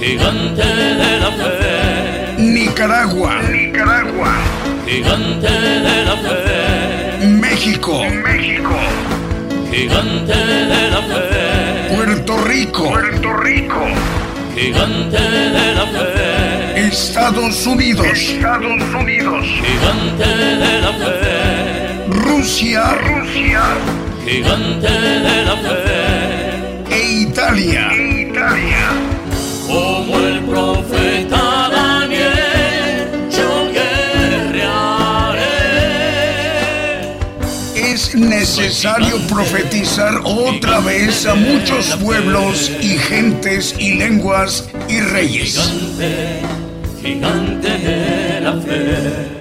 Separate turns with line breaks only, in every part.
Gigante de la fe.
Nicaragua.
Nicaragua. Gigante de la fe.
México.
México. Gigante de la fe.
Puerto Rico.
Puerto Rico. Gigante de la fe.
Estados Unidos.
Estados Unidos. Gigante de la fe.
Rusia.
Rusia. Gigante de la fe.
E Italia.
Italia.
Necesario profetizar otra vez a muchos pueblos y gentes y lenguas y reyes.
Gigante, gigante de la fe.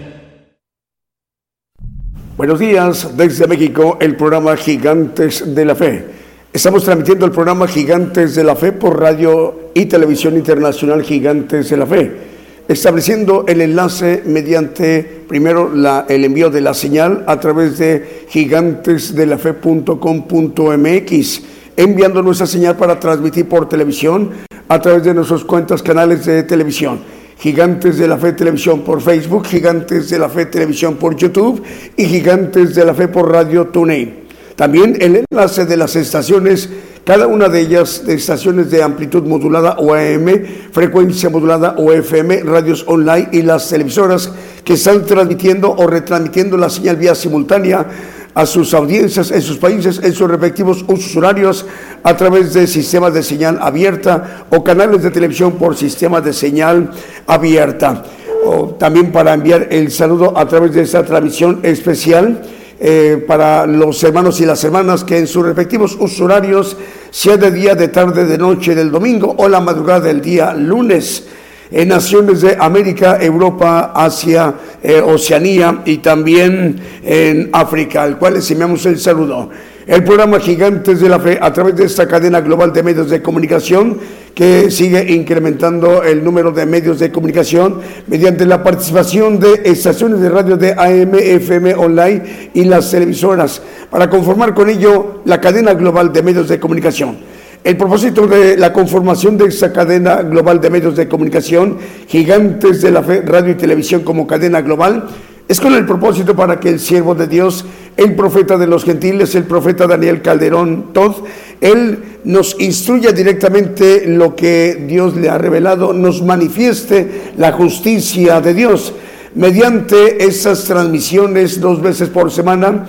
Buenos días desde México, el programa Gigantes de la Fe. Estamos transmitiendo el programa Gigantes de la Fe por radio y televisión internacional Gigantes de la Fe, estableciendo el enlace mediante primero el envío de la señal a través de gigantesdelafe.com.mx, enviando nuestra señal para transmitir por televisión a través de nuestras cuentas canales de televisión. Gigantes de la Fe Televisión por Facebook, Gigantes de la Fe Televisión por YouTube y Gigantes de la Fe por Radio TuneIn. También el enlace de las estaciones, cada una de ellas de estaciones de amplitud modulada o AM, frecuencia modulada o FM, radios online y las televisoras que están transmitiendo o retransmitiendo la señal vía simultánea a sus audiencias en sus países, en sus respectivos usos horarios, a través de sistemas de señal abierta o canales de televisión por sistema de señal abierta. O también para enviar el saludo a través de esta transmisión especial eh, para los hermanos y las hermanas que en sus respectivos usos horarios, sea de día, de tarde, de noche, del domingo o la madrugada del día lunes en naciones de América, Europa, Asia, eh, Oceanía y también en África, al cual les enviamos el saludo. El programa Gigantes de la Fe, a través de esta cadena global de medios de comunicación, que sigue incrementando el número de medios de comunicación mediante la participación de estaciones de radio de AM, FM, online y las televisoras, para conformar con ello la cadena global de medios de comunicación. El propósito de la conformación de esta cadena global de medios de comunicación, gigantes de la radio y televisión como cadena global, es con el propósito para que el siervo de Dios, el profeta de los gentiles, el profeta Daniel Calderón Todd, él nos instruya directamente lo que Dios le ha revelado, nos manifieste la justicia de Dios. Mediante esas transmisiones dos veces por semana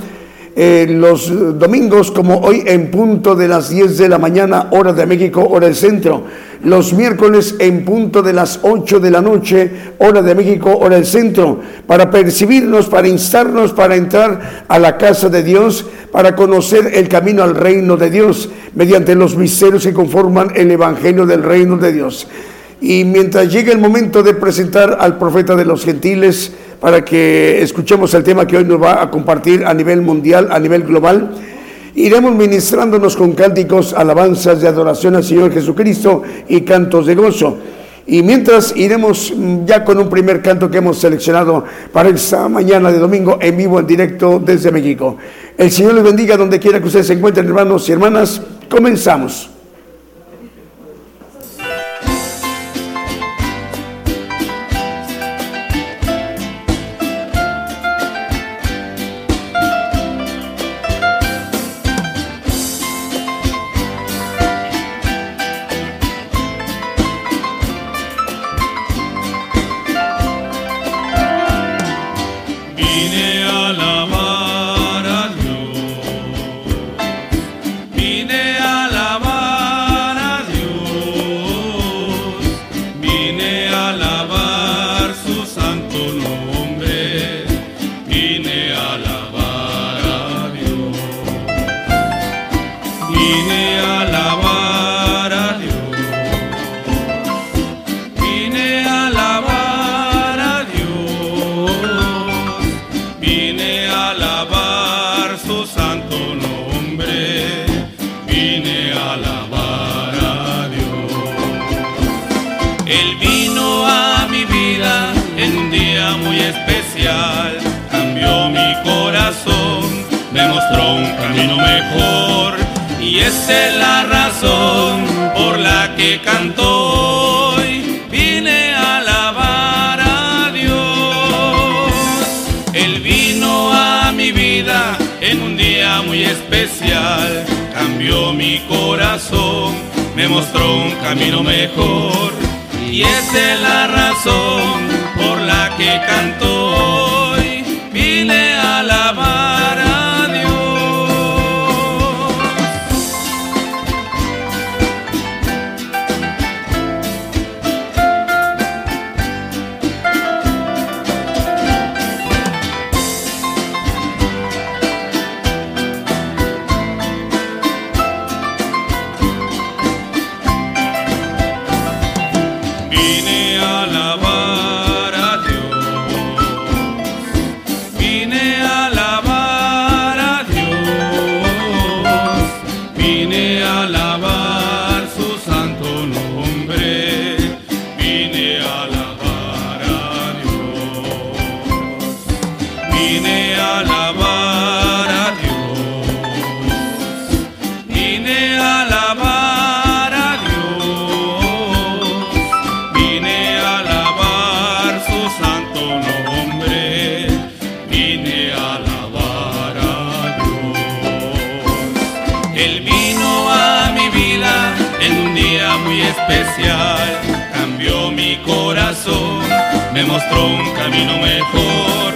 eh, los domingos como hoy en punto de las 10 de la mañana, hora de México, hora del centro. Los miércoles en punto de las 8 de la noche, hora de México, hora del centro. Para percibirnos, para instarnos, para entrar a la casa de Dios, para conocer el camino al reino de Dios, mediante los misterios que conforman el Evangelio del reino de Dios. Y mientras llegue el momento de presentar al profeta de los gentiles, para que escuchemos el tema que hoy nos va a compartir a nivel mundial, a nivel global, iremos ministrándonos con cánticos, alabanzas de adoración al Señor Jesucristo y cantos de gozo. Y mientras iremos ya con un primer canto que hemos seleccionado para esta mañana de domingo en vivo, en directo desde México. El Señor les bendiga donde quiera que ustedes se encuentren, hermanos y hermanas. Comenzamos.
Él vino a mi vida en un día muy especial. Cambió mi corazón, me mostró un camino mejor.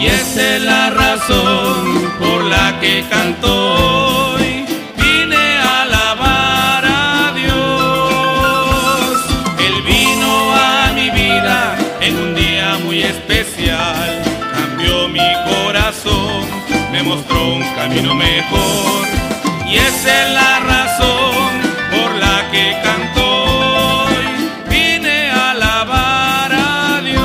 Y esa es la razón por la que canto hoy. Vine a alabar a Dios. Él vino a mi vida en un día muy especial. Cambió mi corazón, me mostró un camino mejor. Y esa es la razón por la que canto. Vine a alabar a Dios.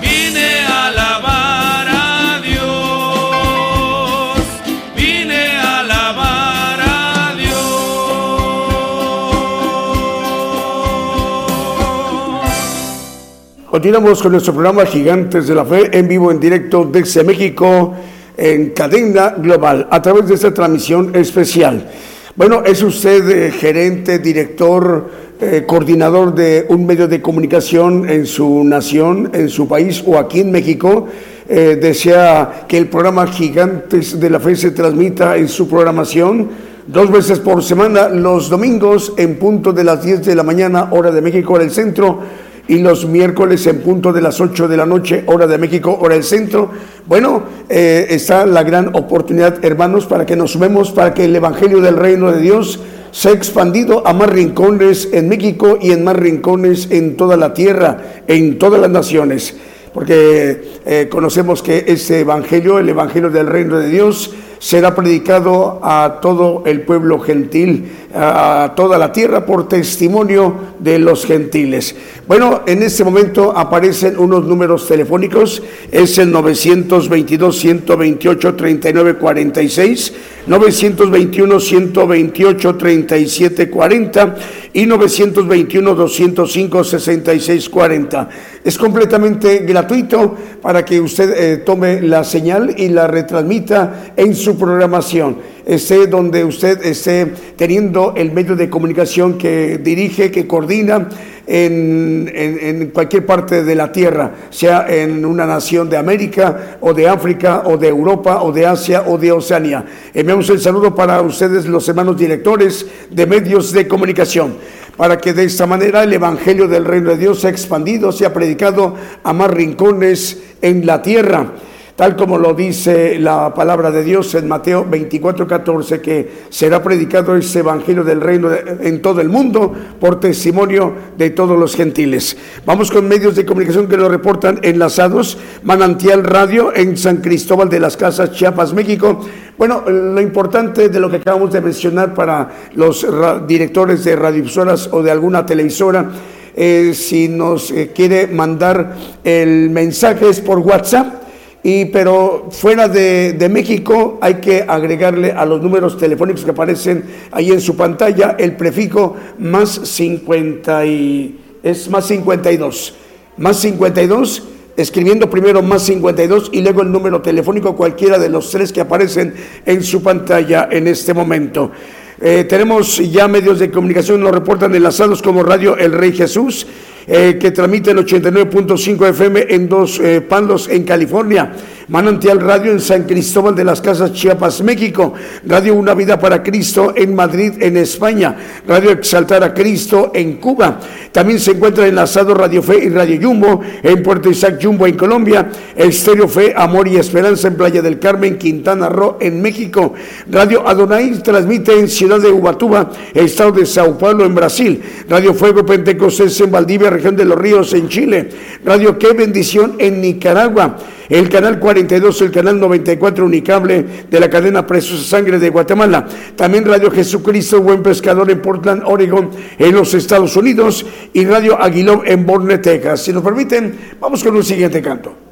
Vine a alabar a Dios. Vine a alabar a Dios.
Continuamos con nuestro programa Gigantes de la Fe en vivo, en directo desde México, en cadena global, a través de esta transmisión especial. Bueno, es usted eh, gerente, director, eh, coordinador de un medio de comunicación en su nación, en su país o aquí en México. Eh, desea que el programa Gigantes de la Fe se transmita en su programación dos veces por semana, los domingos en punto de las 10 de la mañana, hora de México, hora centro y los miércoles en punto de las 8 de la noche, hora de México, hora del centro. Bueno, eh, está la gran oportunidad, hermanos, para que nos sumemos, para que el Evangelio del Reino de Dios sea expandido a más rincones en México y en más rincones en toda la tierra, en todas las naciones. Porque eh, conocemos que ese Evangelio, el Evangelio del Reino de Dios, será predicado a todo el pueblo gentil, a toda la tierra por testimonio de los gentiles. Bueno, en este momento aparecen unos números telefónicos, es el 922-128-3946, 921-128-3740 y 921-205-6640. Es completamente gratuito para que usted eh, tome la señal y la retransmita en su programación. Esté donde usted esté teniendo el medio de comunicación que dirige, que coordina en, cualquier parte de la tierra, sea en una nación de América o de África o de Europa o de Asia o de Oceanía. Enviamos el saludo para ustedes, los hermanos directores de medios de comunicación para que de esta manera el Evangelio del Reino de Dios sea expandido, sea predicado a más rincones en la tierra tal como lo dice la palabra de Dios en Mateo 24, 14, que será predicado ese evangelio del reino en todo el mundo por testimonio de todos los gentiles. Vamos con medios de comunicación que lo reportan enlazados. Manantial Radio en San Cristóbal de las Casas, Chiapas, México. Bueno, lo importante de lo que acabamos de mencionar para los directores de radiodifusoras o de alguna televisora, eh, si nos eh, quiere mandar el mensaje es por WhatsApp y, pero fuera de, de, México hay que agregarle a los números telefónicos que aparecen ahí en su pantalla el prefijo más 50 y es más 52 más 52
escribiendo primero más 52 y luego el número telefónico, cualquiera de los tres que aparecen en su pantalla en este momento. Eh, tenemos ya medios de comunicación, nos reportan enlazados como Radio El Rey Jesús, eh, que transmite el 89.5 FM en dos eh, palos en California. Manantial Radio en San Cristóbal de las Casas, Chiapas, México. Radio Una Vida para Cristo en Madrid, en España. Radio Exaltar a Cristo en Cuba. También se encuentra enlazado Radio Fe y Radio Jumbo en Puerto Isaac Jumbo en Colombia. Estéreo Fe, Amor y Esperanza en Playa del Carmen, Quintana Roo en México. Radio Adonai transmite en Ciudad de Ubatuba, Estado de Sao Paulo en Brasil. Radio Fuego Pentecostés en Valdivia, región de los Ríos en Chile. Radio Qué Bendición en Nicaragua el canal 42, el canal 94 Unicable de la cadena Presos Sangre de Guatemala. También Radio Jesucristo, Buen Pescador en Portland, Oregon, en los Estados Unidos, y Radio Aguilón en Borne, Texas. Si nos permiten, vamos con un siguiente canto.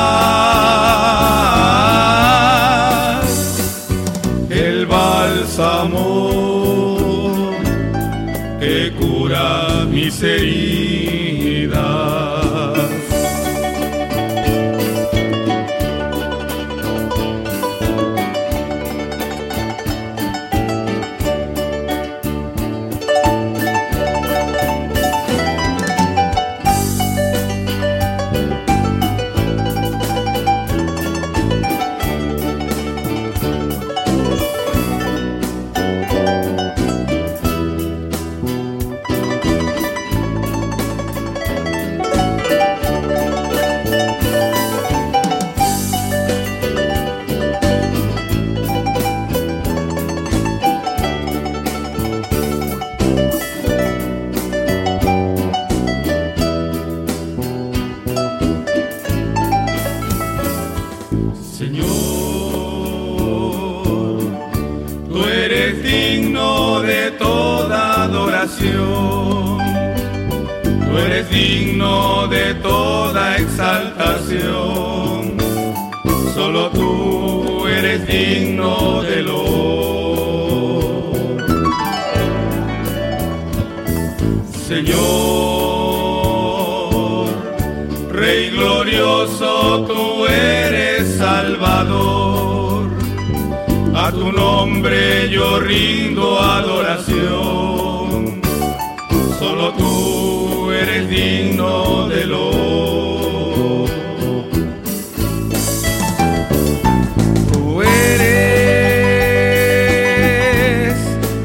yo rindo adoración. Solo tú eres digno de lo. Tú eres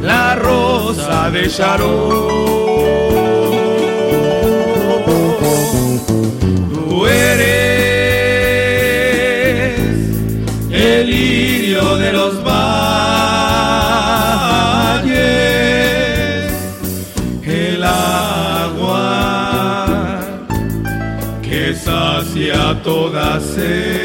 la rosa de Sharon. Toda sed.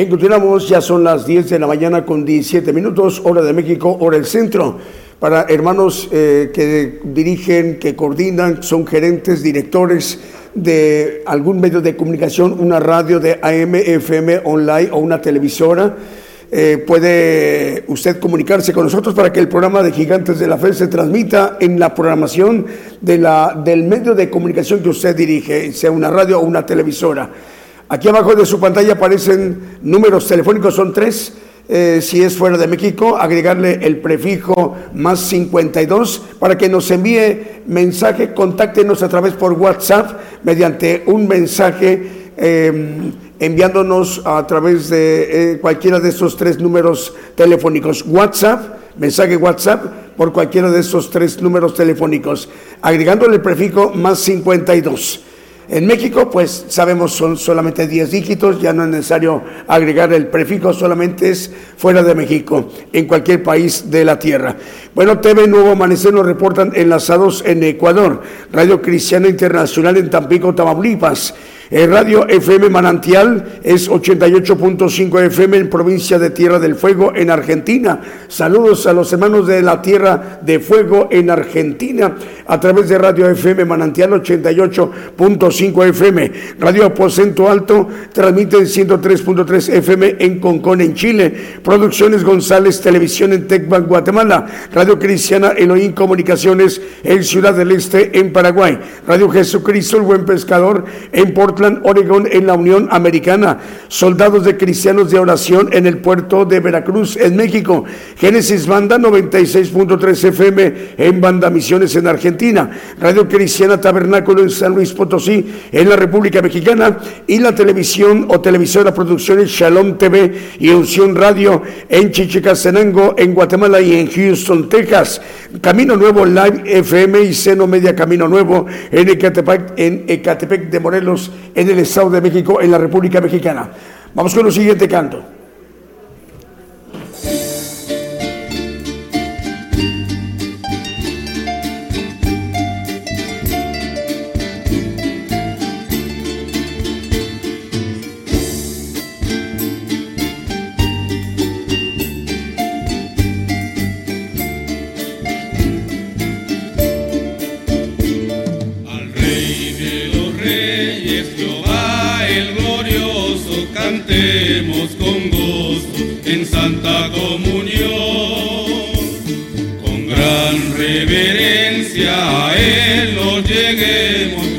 Bien, continuamos, ya son las 10 de la mañana con 17 minutos, hora de México, hora del centro. Para hermanos eh, que dirigen, que coordinan, son gerentes, directores de algún medio de comunicación, una radio de AM, FM, online o una televisora eh, puede usted comunicarse con nosotros para que el programa de Gigantes de la Fe se transmita en la programación de la, del medio de comunicación que usted dirige, sea una radio o una televisora. Aquí abajo de su pantalla aparecen números telefónicos, son tres. Eh, si es fuera de México, agregarle el prefijo más 52 para que nos envíe mensaje, contáctenos a través por WhatsApp mediante un mensaje. Eh, enviándonos a través de eh, cualquiera de esos tres números telefónicos. WhatsApp, mensaje WhatsApp por cualquiera de esos tres números telefónicos, agregándole el prefijo más 52. En México, pues sabemos son solamente 10 dígitos, ya no es necesario agregar el prefijo, solamente es fuera de México, en cualquier país de la tierra. Bueno, TV Nuevo Amanecer nos reportan enlazados en Ecuador, Radio Cristiana Internacional en Tampico, Tamaulipas. El radio FM Manantial es 88.5 FM en provincia de Tierra del Fuego en Argentina. Saludos a los hermanos de la Tierra de Fuego en Argentina a través de Radio FM Manantial 88.5 FM. Radio Aposento Alto transmite en 103.3 FM en Concón en Chile. Producciones González Televisión en Tecban, Guatemala. Radio Cristiana Elohim Comunicaciones en Ciudad del Este en Paraguay. Radio Jesucristo el Buen Pescador en Oregón, en la Unión Americana. Soldados de Cristianos de Oración en el puerto de Veracruz, en México. Génesis Banda 96.3 FM en Banda Misiones, en Argentina. Radio Cristiana Tabernáculo en San Luis Potosí, en la República Mexicana. Y la televisión o televisora Producciones Shalom TV y Unción Radio en Chichicastenango, en Guatemala y en Houston, Texas. Camino Nuevo Live FM y Seno Media Camino Nuevo en Ecatepec, en Ecatepec de Morelos en el Estado de México, en la República Mexicana. Vamos con el siguiente canto.
con gusto en Santa Comunión. Con gran reverencia a Él nos lleguemos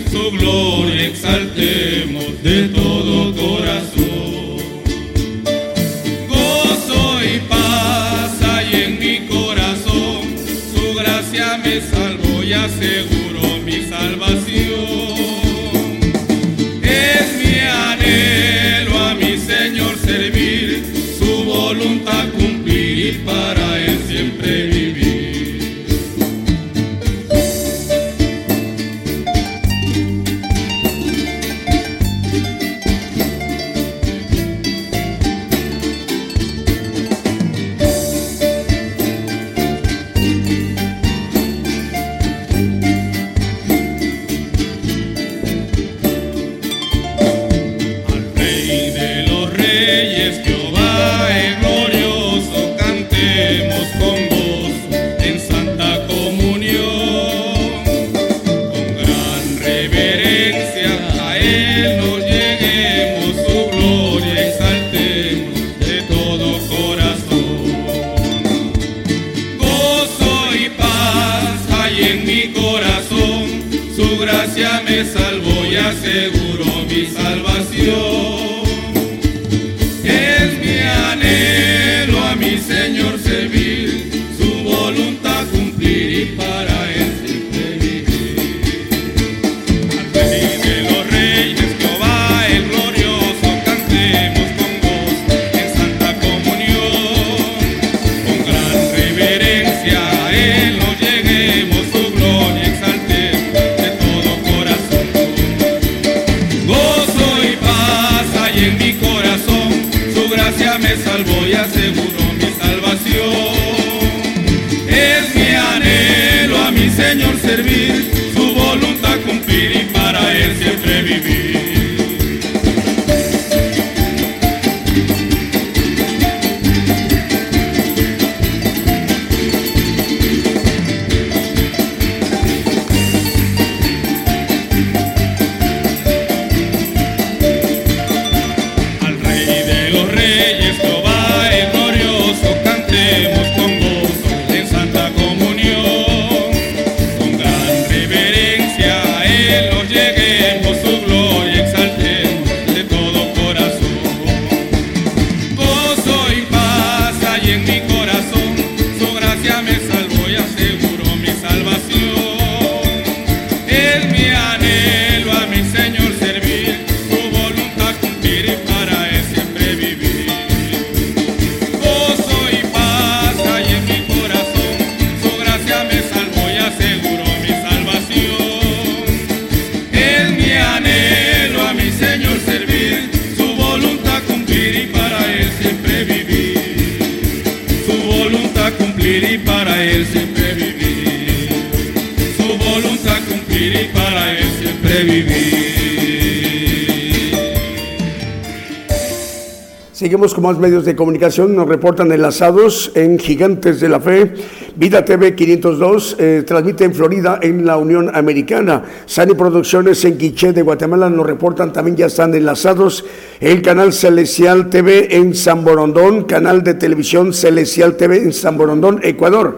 más medios de comunicación, nos reportan enlazados en Gigantes de la Fe, Vida TV 502, eh, transmite en Florida, en la Unión Americana, Sani Producciones en Quiché de Guatemala, nos reportan también ya están enlazados, el canal Celestial TV en San Borondón, canal de televisión Celestial TV en San Borondón, Ecuador.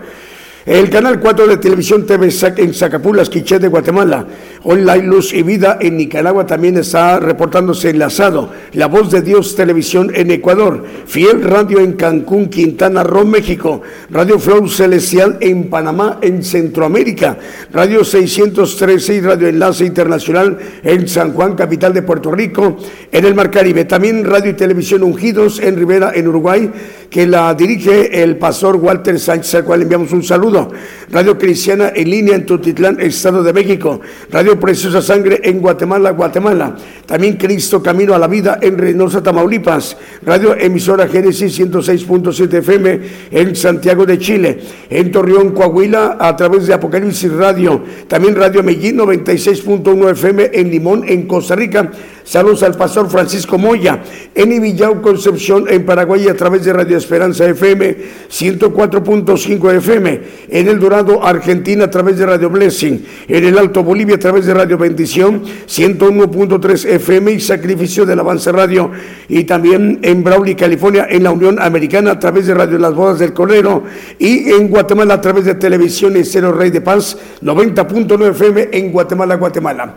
El canal 4 de televisión TV en Zacapulas, Quiché de Guatemala. Online Luz y Vida en Nicaragua también está reportándose enlazado. La Voz de Dios Televisión en Ecuador. Fiel Radio en Cancún, Quintana Roo, México. Radio Flow Celestial en Panamá, en Centroamérica. Radio 613 y Radio Enlace Internacional en San Juan, capital de Puerto Rico, en el Mar Caribe. También Radio y Televisión Ungidos en Rivera, en Uruguay, que la dirige el pastor Walter Sánchez, al cual enviamos un saludo. Radio Cristiana en línea en Tutitlán, Estado de México. Radio Preciosa Sangre en Guatemala, Guatemala. También Cristo Camino a la Vida en Reynosa, Tamaulipas. Radio Emisora Génesis 106.7 FM en Santiago de Chile. En Torreón, Coahuila, a través de Apocalipsis Radio. También Radio Medellín 96.1 FM en Limón, en Costa Rica. Saludos al pastor Francisco Moya. En Ibillau, Concepción, en Paraguay, a través de Radio Esperanza FM 104.5 FM. En El Dorado, Argentina, a través de Radio Blessing. En el Alto Bolivia, a través de Radio Bendición 101.3 FM y Sacrificio del Avance Radio. Y también en Brawley, California, en la Unión Americana, a través de Radio Las Bodas del Cordero. Y en Guatemala, a través de Televisión Estero Rey de Paz 90.9 FM en Guatemala, Guatemala.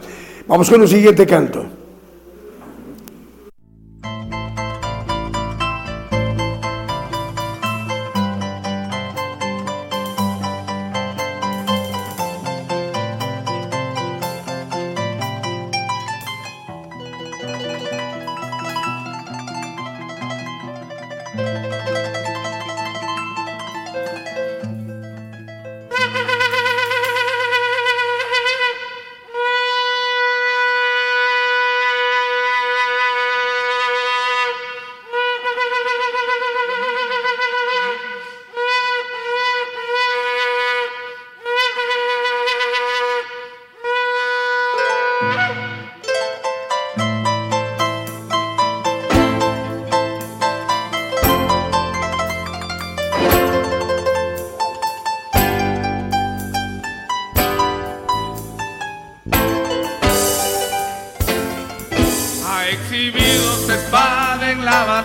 Vamos con el siguiente canto.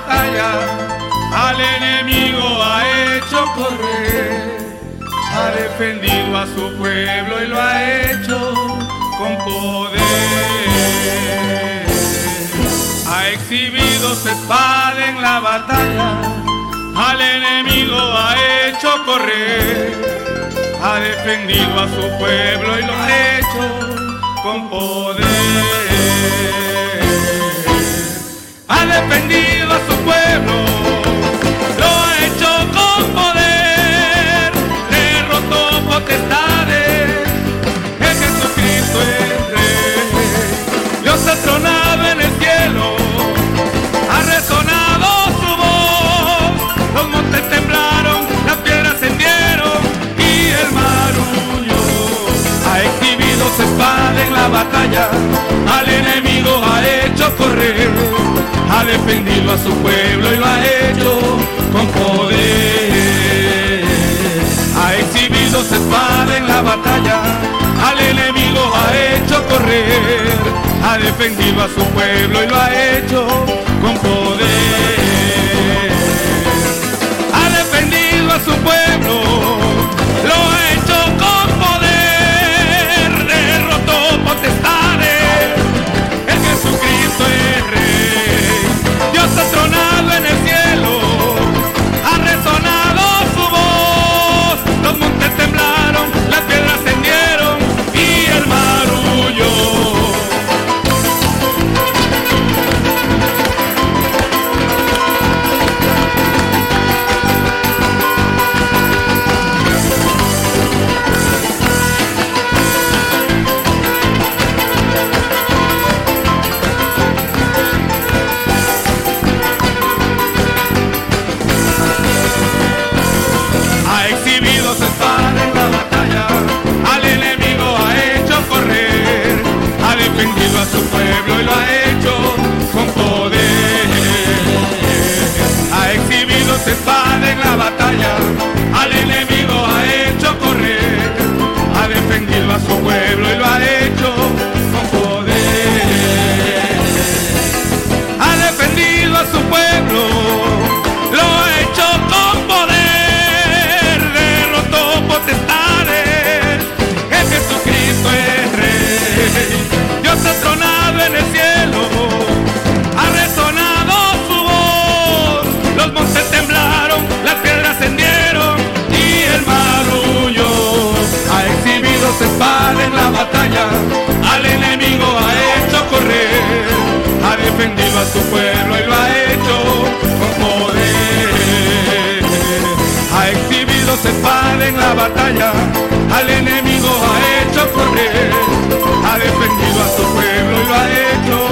Al enemigo ha hecho correr, ha defendido a su pueblo y lo ha hecho con poder. Ha exhibido su espada en la batalla, al enemigo ha hecho correr, ha defendido a su pueblo y lo ha hecho con poder ha defendido a su pueblo, lo ha hecho con poder, derrotó potestades, es Jesucristo el Rey, Dios ha tronado en el cielo, ha resonado su voz, los montes temblaron, las piedras se hundieron y el mar huyó, ha exhibido su espada en la batalla, a su pueblo y lo ha hecho con poder. Ha exhibido su espada en la batalla, al enemigo ha hecho correr. Ha defendido a su pueblo y lo ha hecho con poder. Ha defendido a su pueblo, lo ha pueblo y lo ha hecho con poder. Ha exhibido su espada en la batalla, al enemigo ha hecho correr, ha defendido a su pueblo y lo ha hecho con poder. Ha defendido a su pueblo, defendido a su pueblo y lo ha hecho con poder. Ha exhibido su espada en la batalla, al enemigo ha hecho correr, ha defendido a su pueblo y lo ha hecho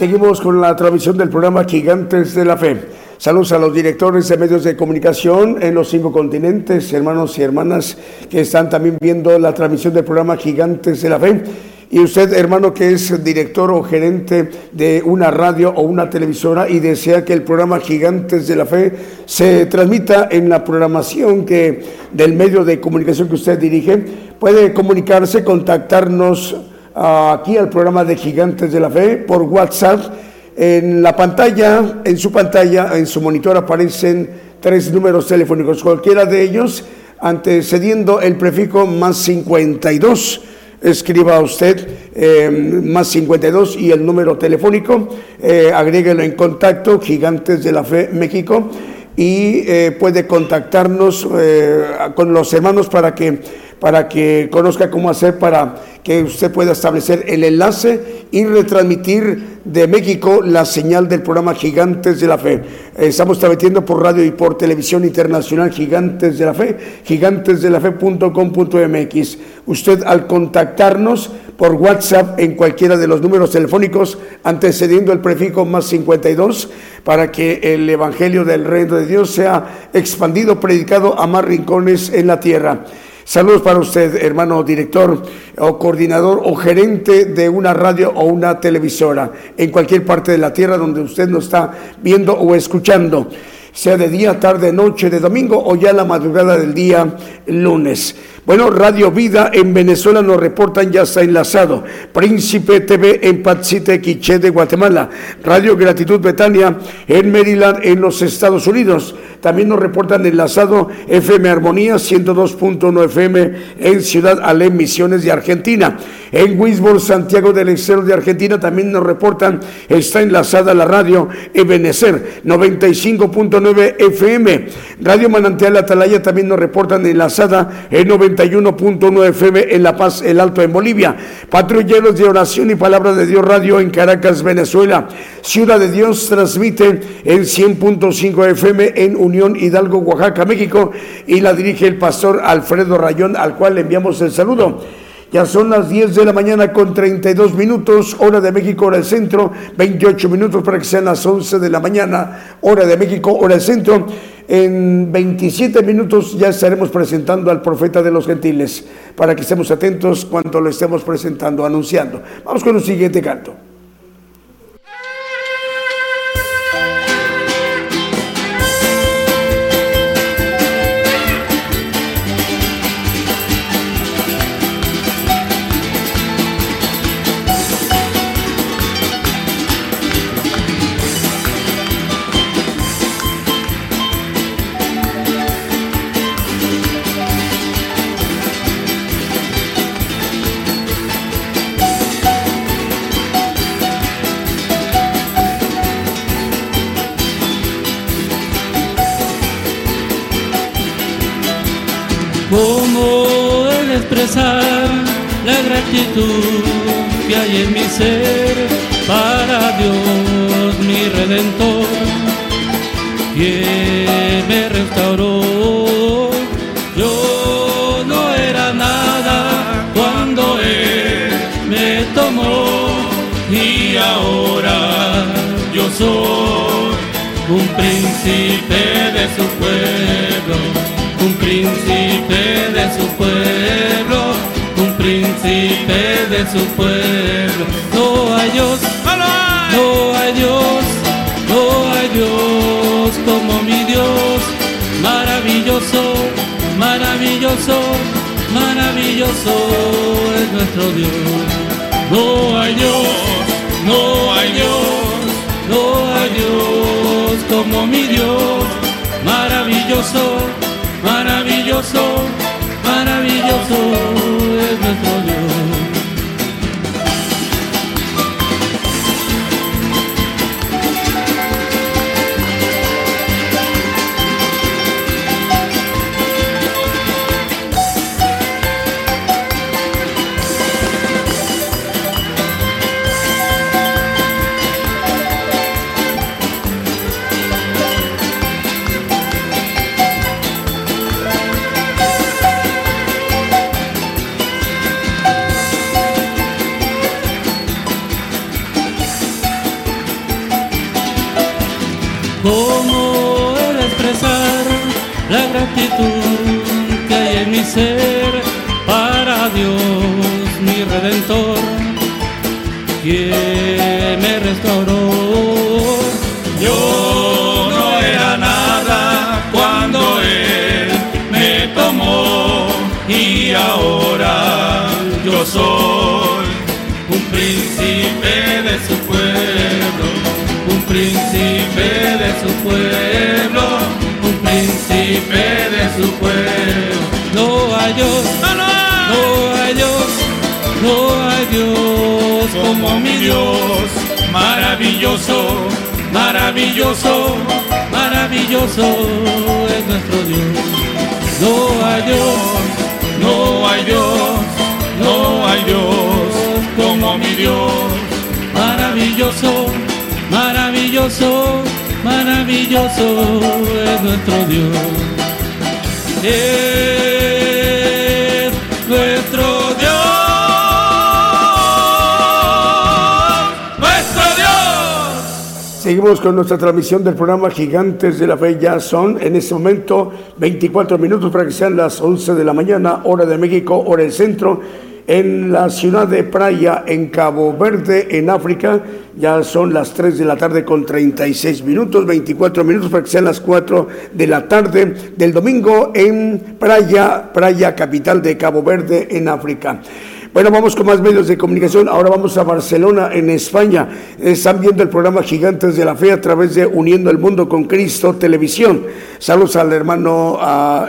Seguimos con la transmisión del programa Gigantes de la Fe. Saludos a los directores de medios de comunicación en los cinco continentes, hermanos y hermanas que están también viendo la transmisión del programa Gigantes de la Fe. Y usted, hermano, que es director o gerente de una radio o una televisora y desea que el programa Gigantes de la Fe se transmita en la programación que del medio de comunicación que usted dirige, puede comunicarse, contactarnos aquí al programa de Gigantes de la Fe por WhatsApp. En la pantalla, en su pantalla, en su monitor aparecen tres números telefónicos, cualquiera de ellos antecediendo el prefijo más 52 escriba usted eh, más 52 y el número telefónico, eh, agréguelo en contacto, Gigantes de la Fe México, y eh, puede contactarnos eh, con los hermanos para que para que conozca cómo hacer para que usted pueda establecer el enlace y retransmitir de México la señal del programa Gigantes de la Fe. Estamos transmitiendo por radio y por televisión internacional Gigantes de la Fe, gigantesdelafe.com.mx. Usted al contactarnos por WhatsApp en cualquiera de los números telefónicos antecediendo el prefijo más 52 para que el Evangelio del Reino de Dios sea expandido, predicado a más rincones en la tierra. Saludos para usted, hermano director o coordinador o gerente de una radio o una televisora en cualquier parte de la tierra donde usted nos está viendo o escuchando, sea de día, tarde, noche, de domingo o ya la madrugada del día lunes. Bueno, Radio Vida en Venezuela nos reportan, ya está enlazado. Príncipe TV en Patsite, Quiché de Guatemala. Radio Gratitud Betania en Maryland, en los Estados Unidos. También nos reportan enlazado FM Armonía 102.1 FM en Ciudad Alem, Misiones de Argentina. En Wisborne, Santiago del Estero de Argentina también nos reportan, está enlazada la radio Ebenecer 95.9 FM. Radio Manantial Atalaya también nos reportan enlazada en 91.9 FM en La Paz, el Alto en Bolivia. Patrulleros de oración y palabra de Dios Radio en Caracas, Venezuela. Ciudad de Dios transmite en 100.5 FM en Unión Hidalgo, Oaxaca, México y la dirige el pastor Alfredo Rayón al cual le enviamos el saludo. Ya son las 10 de la mañana con 32 minutos, hora de México, hora del centro, 28 minutos para que sean las 11 de la mañana, hora de México, hora del centro. En 27 minutos ya estaremos presentando al profeta de los gentiles, para que estemos atentos cuando lo estemos presentando, anunciando. Vamos con el siguiente canto.
La gratitud que hay en mi ser para Dios mi redentor, quien me restauró. Yo no era nada cuando Él me tomó y ahora yo soy un príncipe de su pueblo, príncipe de su pueblo príncipe de su pueblo. No hay Dios, no hay Dios, no hay Dios como mi Dios. Maravilloso, maravilloso, maravilloso es nuestro Dios. No hay Dios, no hay Dios, no hay Dios como mi Dios. Maravilloso, maravilloso maravilloso es nuestro Dios. Hay Dios, no hay Dios, no hay Dios como mi Dios, maravilloso, maravilloso, maravilloso es nuestro Dios. No hay Dios, no hay Dios, no hay Dios como mi Dios, maravilloso, maravilloso maravilloso es nuestro Dios. Es
Seguimos con nuestra transmisión del programa Gigantes de la Fe. Ya son en este momento 24 minutos para que sean las 11 de la mañana, hora de México, hora del centro en la ciudad de Praia, en Cabo Verde, en África. Ya son las 3 de la tarde con 36 minutos, 24 minutos para que sean las 4 de la tarde del domingo en Praia, Praia, capital de Cabo Verde, en África. Bueno, vamos con más medios de comunicación. Ahora vamos a Barcelona, en España. Están viendo el programa Gigantes de la Fe a través de Uniendo el Mundo con Cristo Televisión. Saludos al hermano,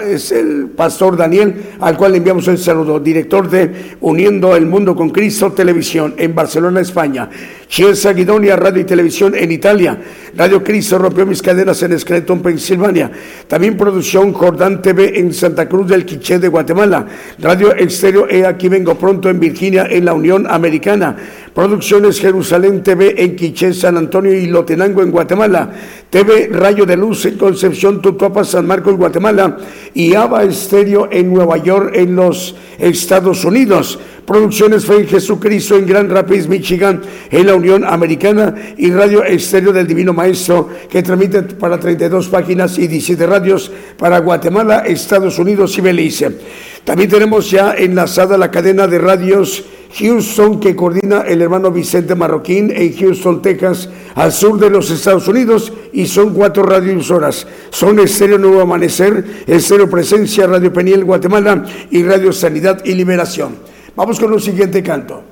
es el pastor Daniel, al cual le enviamos un saludo, director de Uniendo el Mundo con Cristo Televisión en Barcelona, España. Chiesa Guidonia, Radio y Televisión en Italia. Radio Cristo rompió mis cadenas en Scranton, Pensilvania. También producción Jordán TV en Santa Cruz del Quiché de Guatemala. Radio Exterior E Aquí Vengo Pronto en Virginia, en la Unión Americana. Producciones Jerusalén TV en Quiché, San Antonio y Lotenango en Guatemala. TV Rayo de Luz en Concepción, Tutuapa, San Marcos, Guatemala. Y Ava Estéreo en Nueva York, en los Estados Unidos. Producciones Fe en Jesucristo en Grand Rapids, Michigan, en la Unión Americana. Y Radio Estéreo del Divino Maestro, que transmite para 32 páginas y 17 radios para Guatemala, Estados Unidos y Belice. También tenemos ya enlazada la cadena de radios Houston que coordina el hermano Vicente Marroquín en Houston, Texas, al sur de los Estados Unidos y son cuatro radioemisoras. Son Estéreo Nuevo Amanecer, Estéreo Presencia, Radio Peniel Guatemala y Radio Sanidad y Liberación. Vamos con el siguiente canto.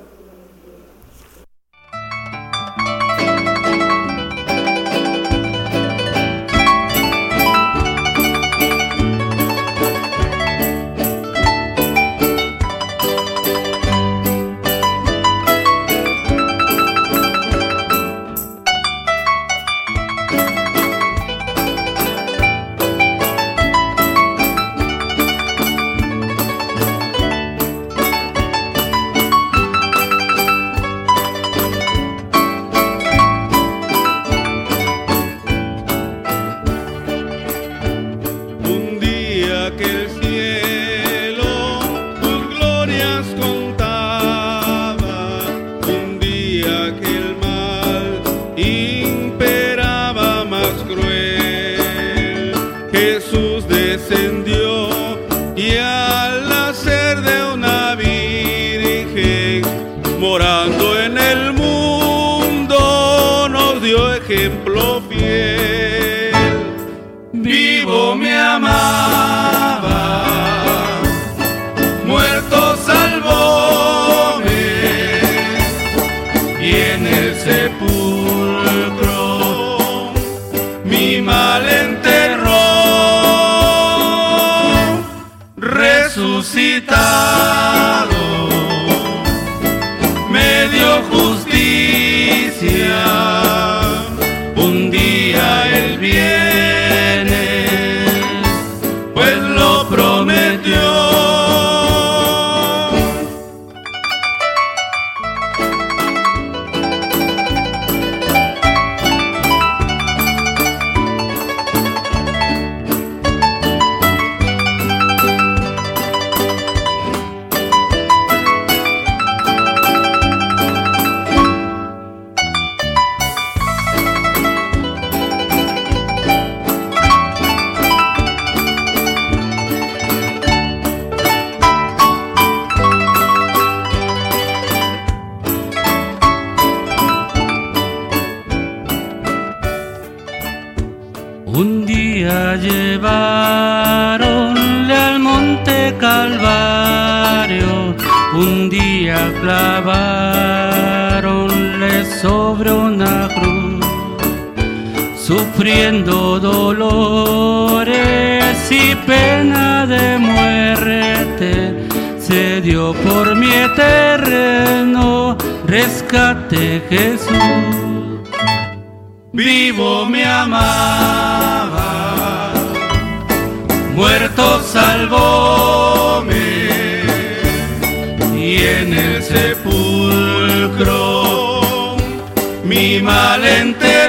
sepulcro, mi malentendido.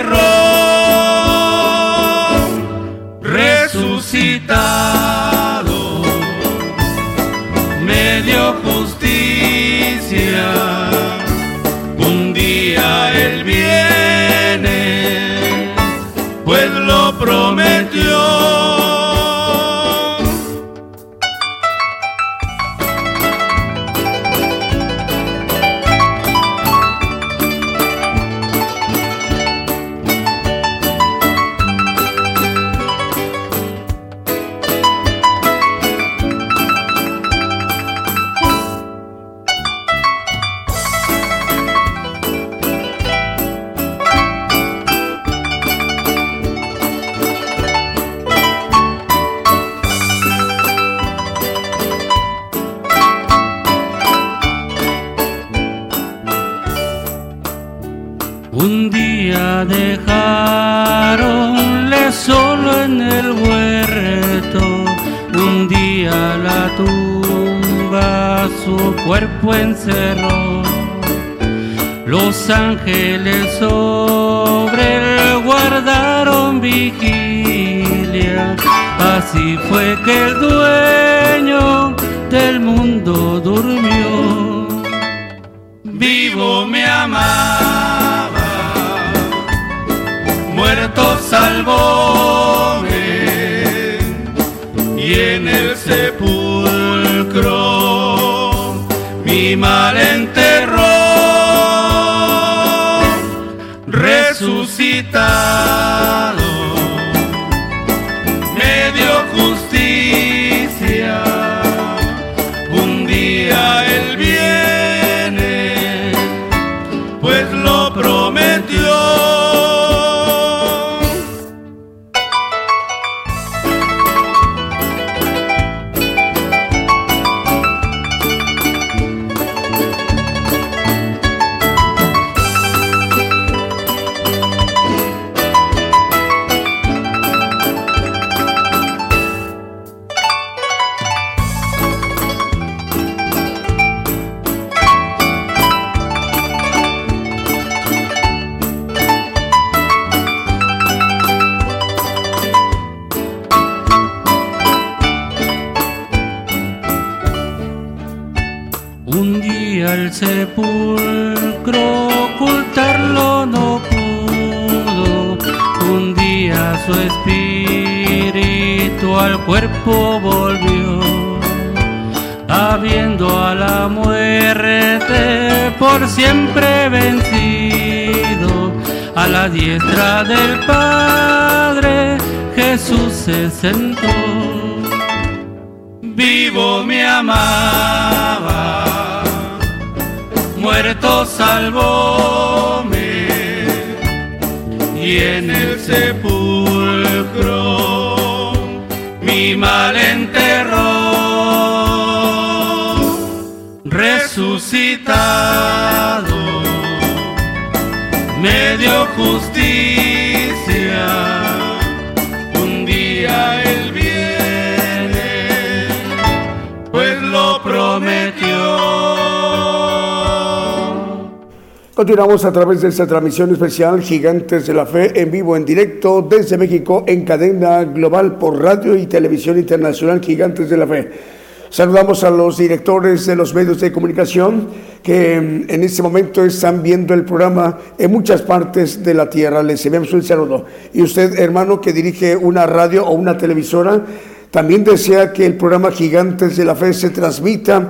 Continuamos a través de esta transmisión especial Gigantes de la Fe en vivo, en directo desde México en cadena global por radio y televisión internacional Gigantes de la Fe. Saludamos a los directores de los medios de comunicación que mm, en este momento están viendo el programa en muchas partes de la tierra. Les enviamos un saludo. Y usted, hermano, que dirige una radio o una televisora, también desea que el programa Gigantes de la Fe se transmita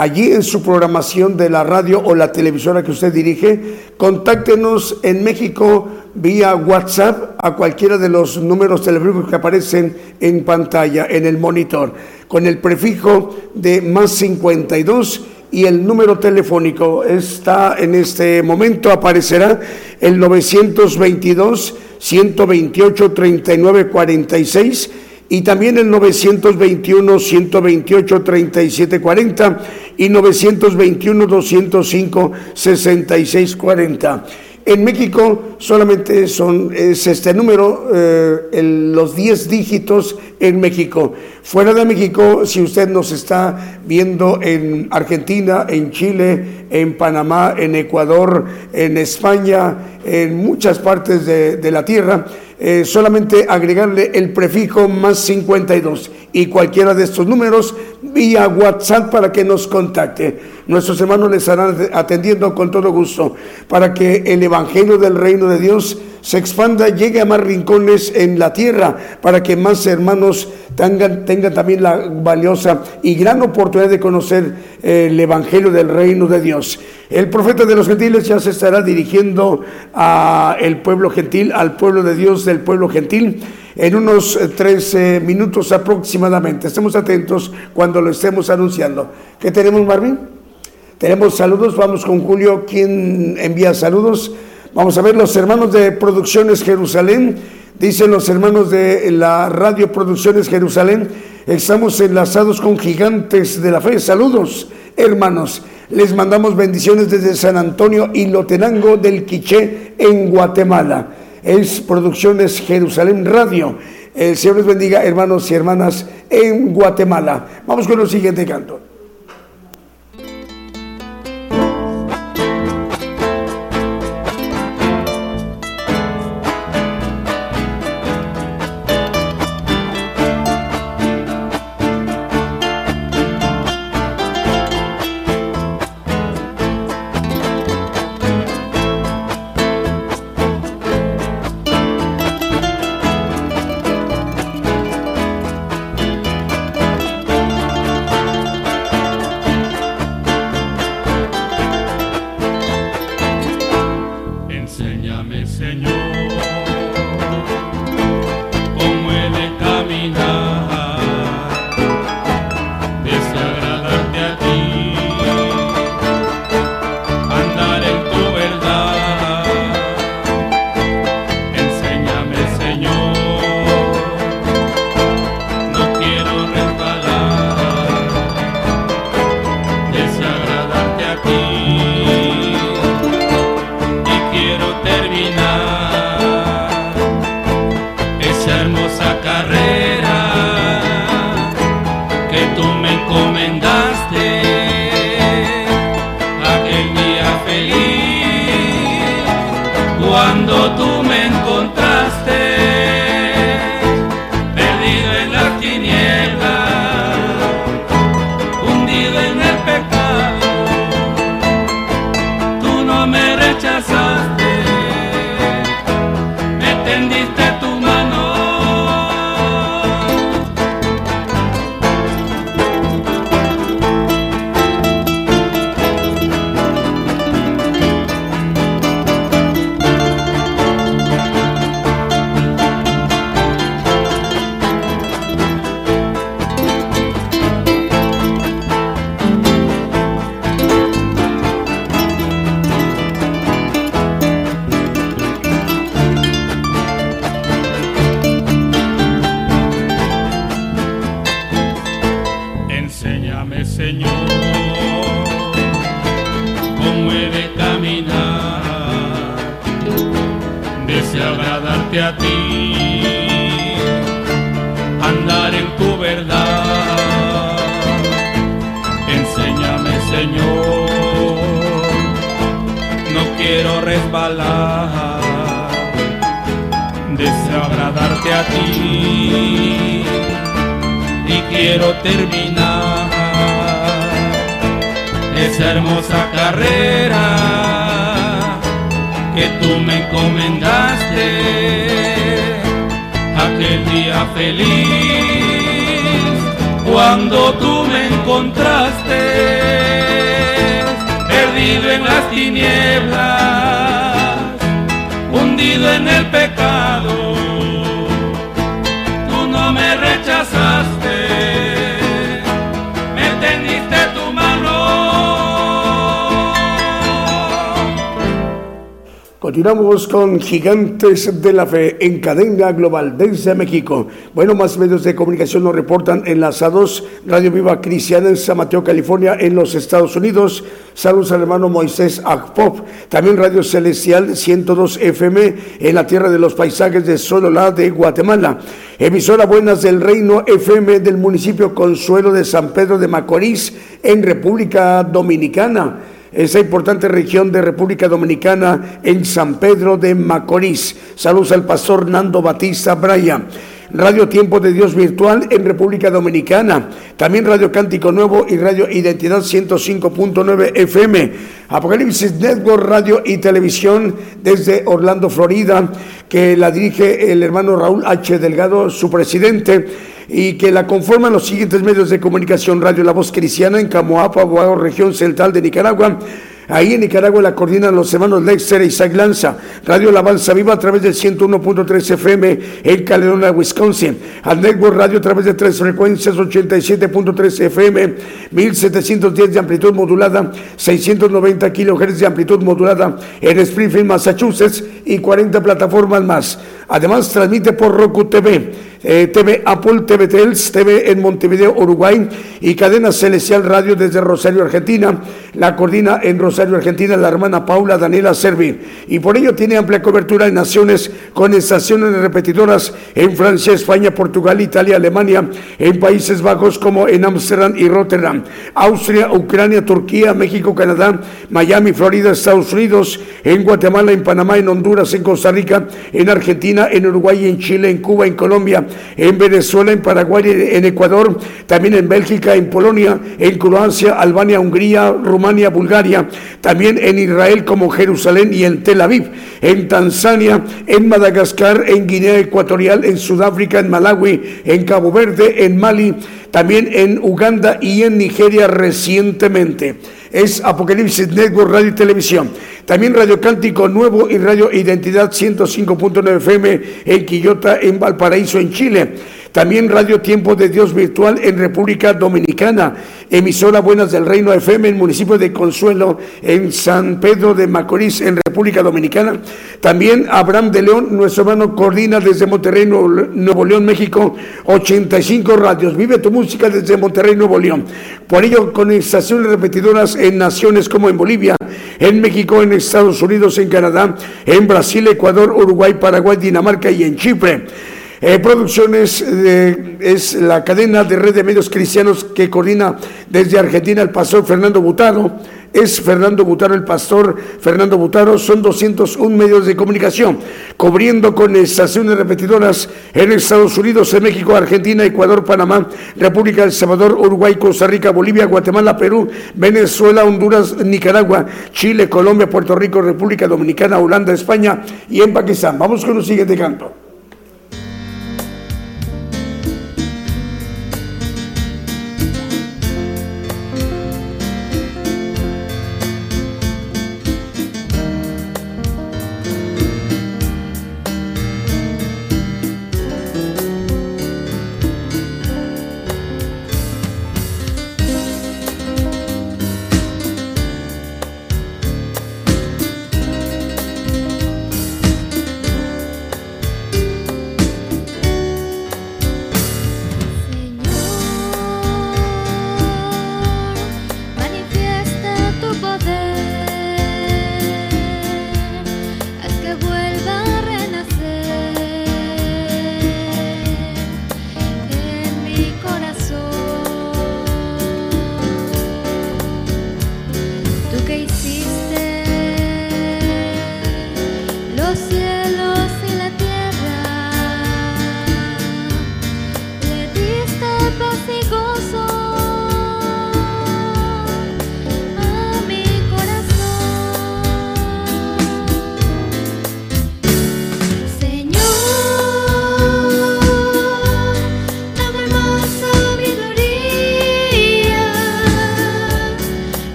allí en su programación de la radio o la televisora que usted dirige, contáctenos en México vía WhatsApp a cualquiera de los números telefónicos que aparecen en pantalla, en el monitor, con el prefijo de más 52 y el número telefónico. Está en este momento, aparecerá el 922 128 39 46 y también el 921-128-3740 y 921-205-6640. En México solamente son, es este número, eh, los 10 dígitos en México. Fuera de México, si usted nos está viendo en Argentina, en Chile, en Panamá, en Ecuador, en España, en muchas partes de la tierra, eh, solamente agregarle el prefijo más 52 y cualquiera de estos números vía WhatsApp para que nos contacte. Nuestros hermanos les estarán atendiendo con todo gusto para que el Evangelio del Reino de Dios se expanda, llegue a más rincones en la tierra, para que más hermanos tengan, tengan también la valiosa y gran oportunidad de conocer eh, el Evangelio del Reino de Dios. El profeta de los gentiles ya se estará dirigiendo a el pueblo gentil, al pueblo de Dios del pueblo gentil, en unos eh, 13 minutos aproximadamente. Estemos atentos cuando lo estemos anunciando. ¿Qué tenemos, Marvin? Tenemos saludos, vamos con Julio, quien envía saludos. Vamos a ver los hermanos de Producciones Jerusalén. Dicen los hermanos de la Radio Producciones Jerusalén, estamos enlazados con gigantes de la fe. Saludos, hermanos. Les mandamos bendiciones desde San Antonio y Lotenango del Quiché en Guatemala. Es Producciones Jerusalén Radio. El Señor les bendiga, hermanos y hermanas, en Guatemala. Vamos con el siguiente canto. Con Gigantes de la Fe en cadena global desde México. Bueno, más medios de comunicación nos reportan enlazados. Radio Viva Cristiana en San Mateo, California, en los Estados Unidos. Saludos al hermano Moisés Agpop. También Radio Celestial 102 FM en la tierra de los paisajes de Sololá de Guatemala. Emisora Buenas del Reino FM del municipio Consuelo de San Pedro de Macorís en República Dominicana esa importante región de República Dominicana en San Pedro de Macorís. Saludos al pastor Nando Batista Braya. Radio Tiempo de Dios Virtual en República Dominicana. También Radio Cántico Nuevo y Radio Identidad 105.9 FM. Apocalipsis Network Radio y Televisión desde Orlando, Florida, que la dirige el hermano Raúl H. Delgado, su presidente y que la conforman los siguientes medios de comunicación: Radio La Voz Cristiana en Camoapa, Guao, región central de Nicaragua. Ahí en Nicaragua la coordinan los hermanos Lexer e Isaac Lanza. Radio La Avanza Viva a través del 101.3 FM en Caledonia, Wisconsin. Al Network Radio a través de tres frecuencias, 87.3 FM, 1710 de amplitud modulada, 690 kilohertz de amplitud modulada en Springfield, Massachusetts y 40 plataformas más. Además transmite por Roku TV eh, TV Apple, TV Tels, TV en Montevideo, Uruguay y Cadena Celestial Radio desde Rosario, Argentina. La coordina en Rosario, Argentina, la hermana Paula Daniela Servi. Y por ello tiene amplia cobertura en naciones con estaciones repetidoras en Francia, España, Portugal, Italia, Alemania, en Países Bajos como en Ámsterdam y Rotterdam, Austria, Ucrania, Turquía, México, Canadá, Miami, Florida, Estados Unidos, en Guatemala, en Panamá, en Honduras, en Costa Rica, en Argentina, en Uruguay, en Chile, en Cuba, en Colombia, en Venezuela, en Paraguay, en Ecuador, también en Bélgica, en Polonia, en Croacia, Albania, Hungría, Rumania, Bulgaria, también en Israel como Jerusalén y en Tel Aviv, en Tanzania, en Madagascar, en Guinea Ecuatorial, en Sudáfrica, en Malawi, en Cabo Verde, en Mali, también en Uganda y en Nigeria recientemente. Es Apocalipsis Network Radio y Televisión. También Radio Cántico Nuevo y Radio Identidad 105.9 FM en Quillota, en Valparaíso, en Chile. También Radio Tiempo de Dios Virtual en República Dominicana. Emisora Buenas del Reino FM en municipio de Consuelo, en San Pedro de Macorís, en República Dominicana. También Abraham de León, nuestro hermano, coordina desde Monterrey, Nuevo León, México, 85 radios. Vive tu música desde Monterrey, Nuevo León. Por ello, con estaciones repetidoras en naciones como en Bolivia, en México, en Estados Unidos, en Canadá, en Brasil, Ecuador, Uruguay, Paraguay, Dinamarca y en Chipre. Eh, producciones es la cadena de red de medios cristianos que coordina desde Argentina el pastor Fernando Butaro. Es Fernando Butaro el pastor Fernando Butaro. Son 201 medios de comunicación, cubriendo con estaciones repetidoras en Estados Unidos, en México, Argentina, Ecuador, Panamá, República El Salvador, Uruguay, Costa Rica, Bolivia, Guatemala, Perú, Venezuela, Honduras, Nicaragua, Chile, Colombia, Puerto Rico, República Dominicana, Holanda, España y en Pakistán. Vamos con el siguiente canto.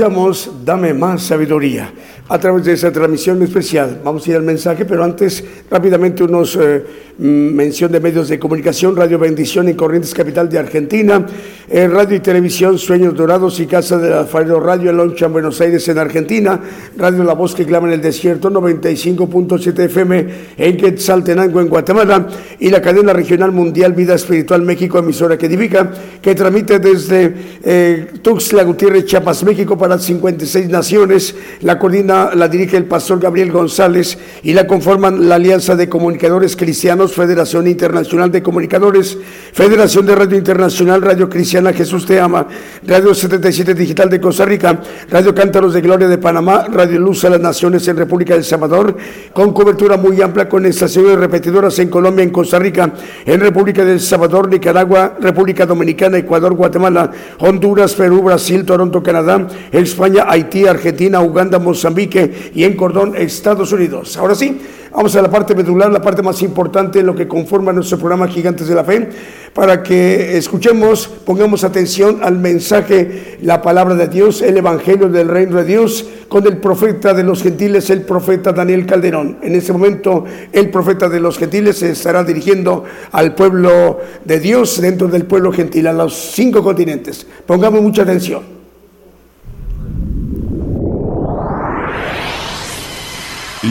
Escuchamos Dame más sabiduría a través de esa transmisión especial. Vamos a ir al mensaje, pero antes rápidamente unos eh, mm, mención de medios de comunicación, Radio Bendición en Corrientes Capital de Argentina, Radio y Televisión Sueños Dorados y Casa del Alfarero Radio Loncha en Buenos Aires en Argentina, Radio La Voz que clama en el desierto 95.7 FM en Quetzaltenango en Guatemala. Y la cadena regional mundial Vida Espiritual México, emisora que edifica, que transmite desde eh, Tuxtla Gutiérrez, Chiapas, México para 56 naciones, la coordina la dirige el pastor Gabriel González y la conforman la Alianza de Comunicadores Cristianos, Federación Internacional de Comunicadores, Federación de Radio Internacional, Radio Cristiana Jesús Te Ama, Radio 77 Digital de Costa Rica, Radio Cántaros de Gloria de Panamá, Radio Luz a las Naciones en República del Salvador, con cobertura muy amplia con estaciones repetidoras en Colombia, en Costa Rica, en República del Salvador, Nicaragua, República Dominicana, Ecuador, Guatemala, Honduras, Perú, Brasil, Toronto, Canadá, España, Haití, Argentina, Uganda, Mozambique, y en Cordón, Estados Unidos. Ahora sí, vamos a la parte medular, la parte más importante, lo que conforma nuestro programa Gigantes de la Fe, para que escuchemos, pongamos atención al mensaje, la palabra de Dios, el Evangelio del Reino de Dios, con el profeta de los gentiles, el profeta Daniel Calderón. En este momento, el profeta de los gentiles se estará dirigiendo al pueblo de Dios dentro del pueblo gentil, a los cinco continentes. Pongamos mucha atención.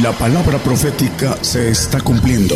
La palabra profética se está cumpliendo.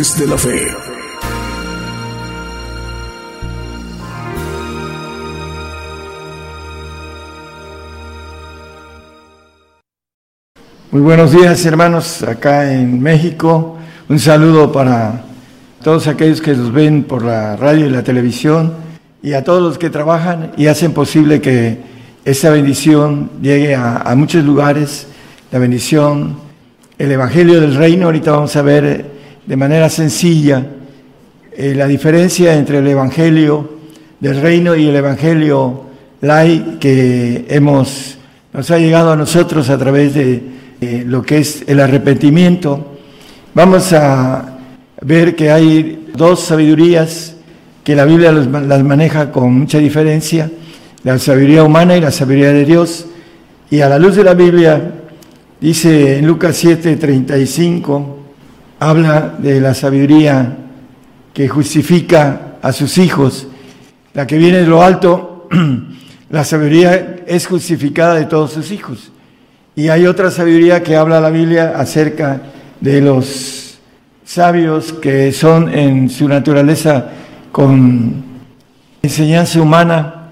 De la Fe.
Muy buenos días hermanos acá en México. Un saludo para todos aquellos que nos ven por la radio y la televisión y a todos los que trabajan y hacen posible que esta bendición llegue a, a muchos lugares la bendición, el Evangelio del Reino. Ahorita vamos a ver de manera sencilla eh, la diferencia entre el Evangelio del Reino y el Evangelio lai que hemos, nos ha llegado a nosotros a través de lo que es el arrepentimiento. Vamos a ver que hay dos sabidurías que la Biblia las maneja con mucha diferencia, la sabiduría humana y la sabiduría de Dios. Y a la luz de la Biblia Dice en Lucas 7, 35, habla de la sabiduría que justifica a sus hijos, la que viene de lo alto, la sabiduría es justificada de todos sus hijos. Y hay otra sabiduría que habla la Biblia acerca de los sabios que son en su naturaleza con enseñanza humana,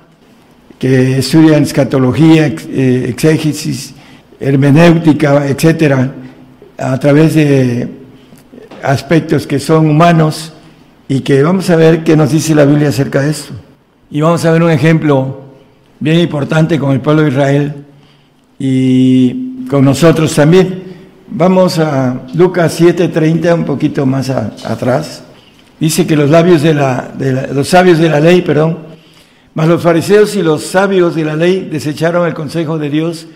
que estudian escatología, eh, exégesis, hermenéutica, etcétera, a través de aspectos que son humanos y que vamos a ver qué nos dice la Biblia acerca de esto. Y vamos a ver un ejemplo bien importante con el pueblo de Israel y con nosotros también. Vamos a Lucas 7:30, un poquito más atrás. Dice que los labios de la, de los sabios de la ley, perdón, mas los fariseos y los sabios de la ley desecharon el consejo de Dios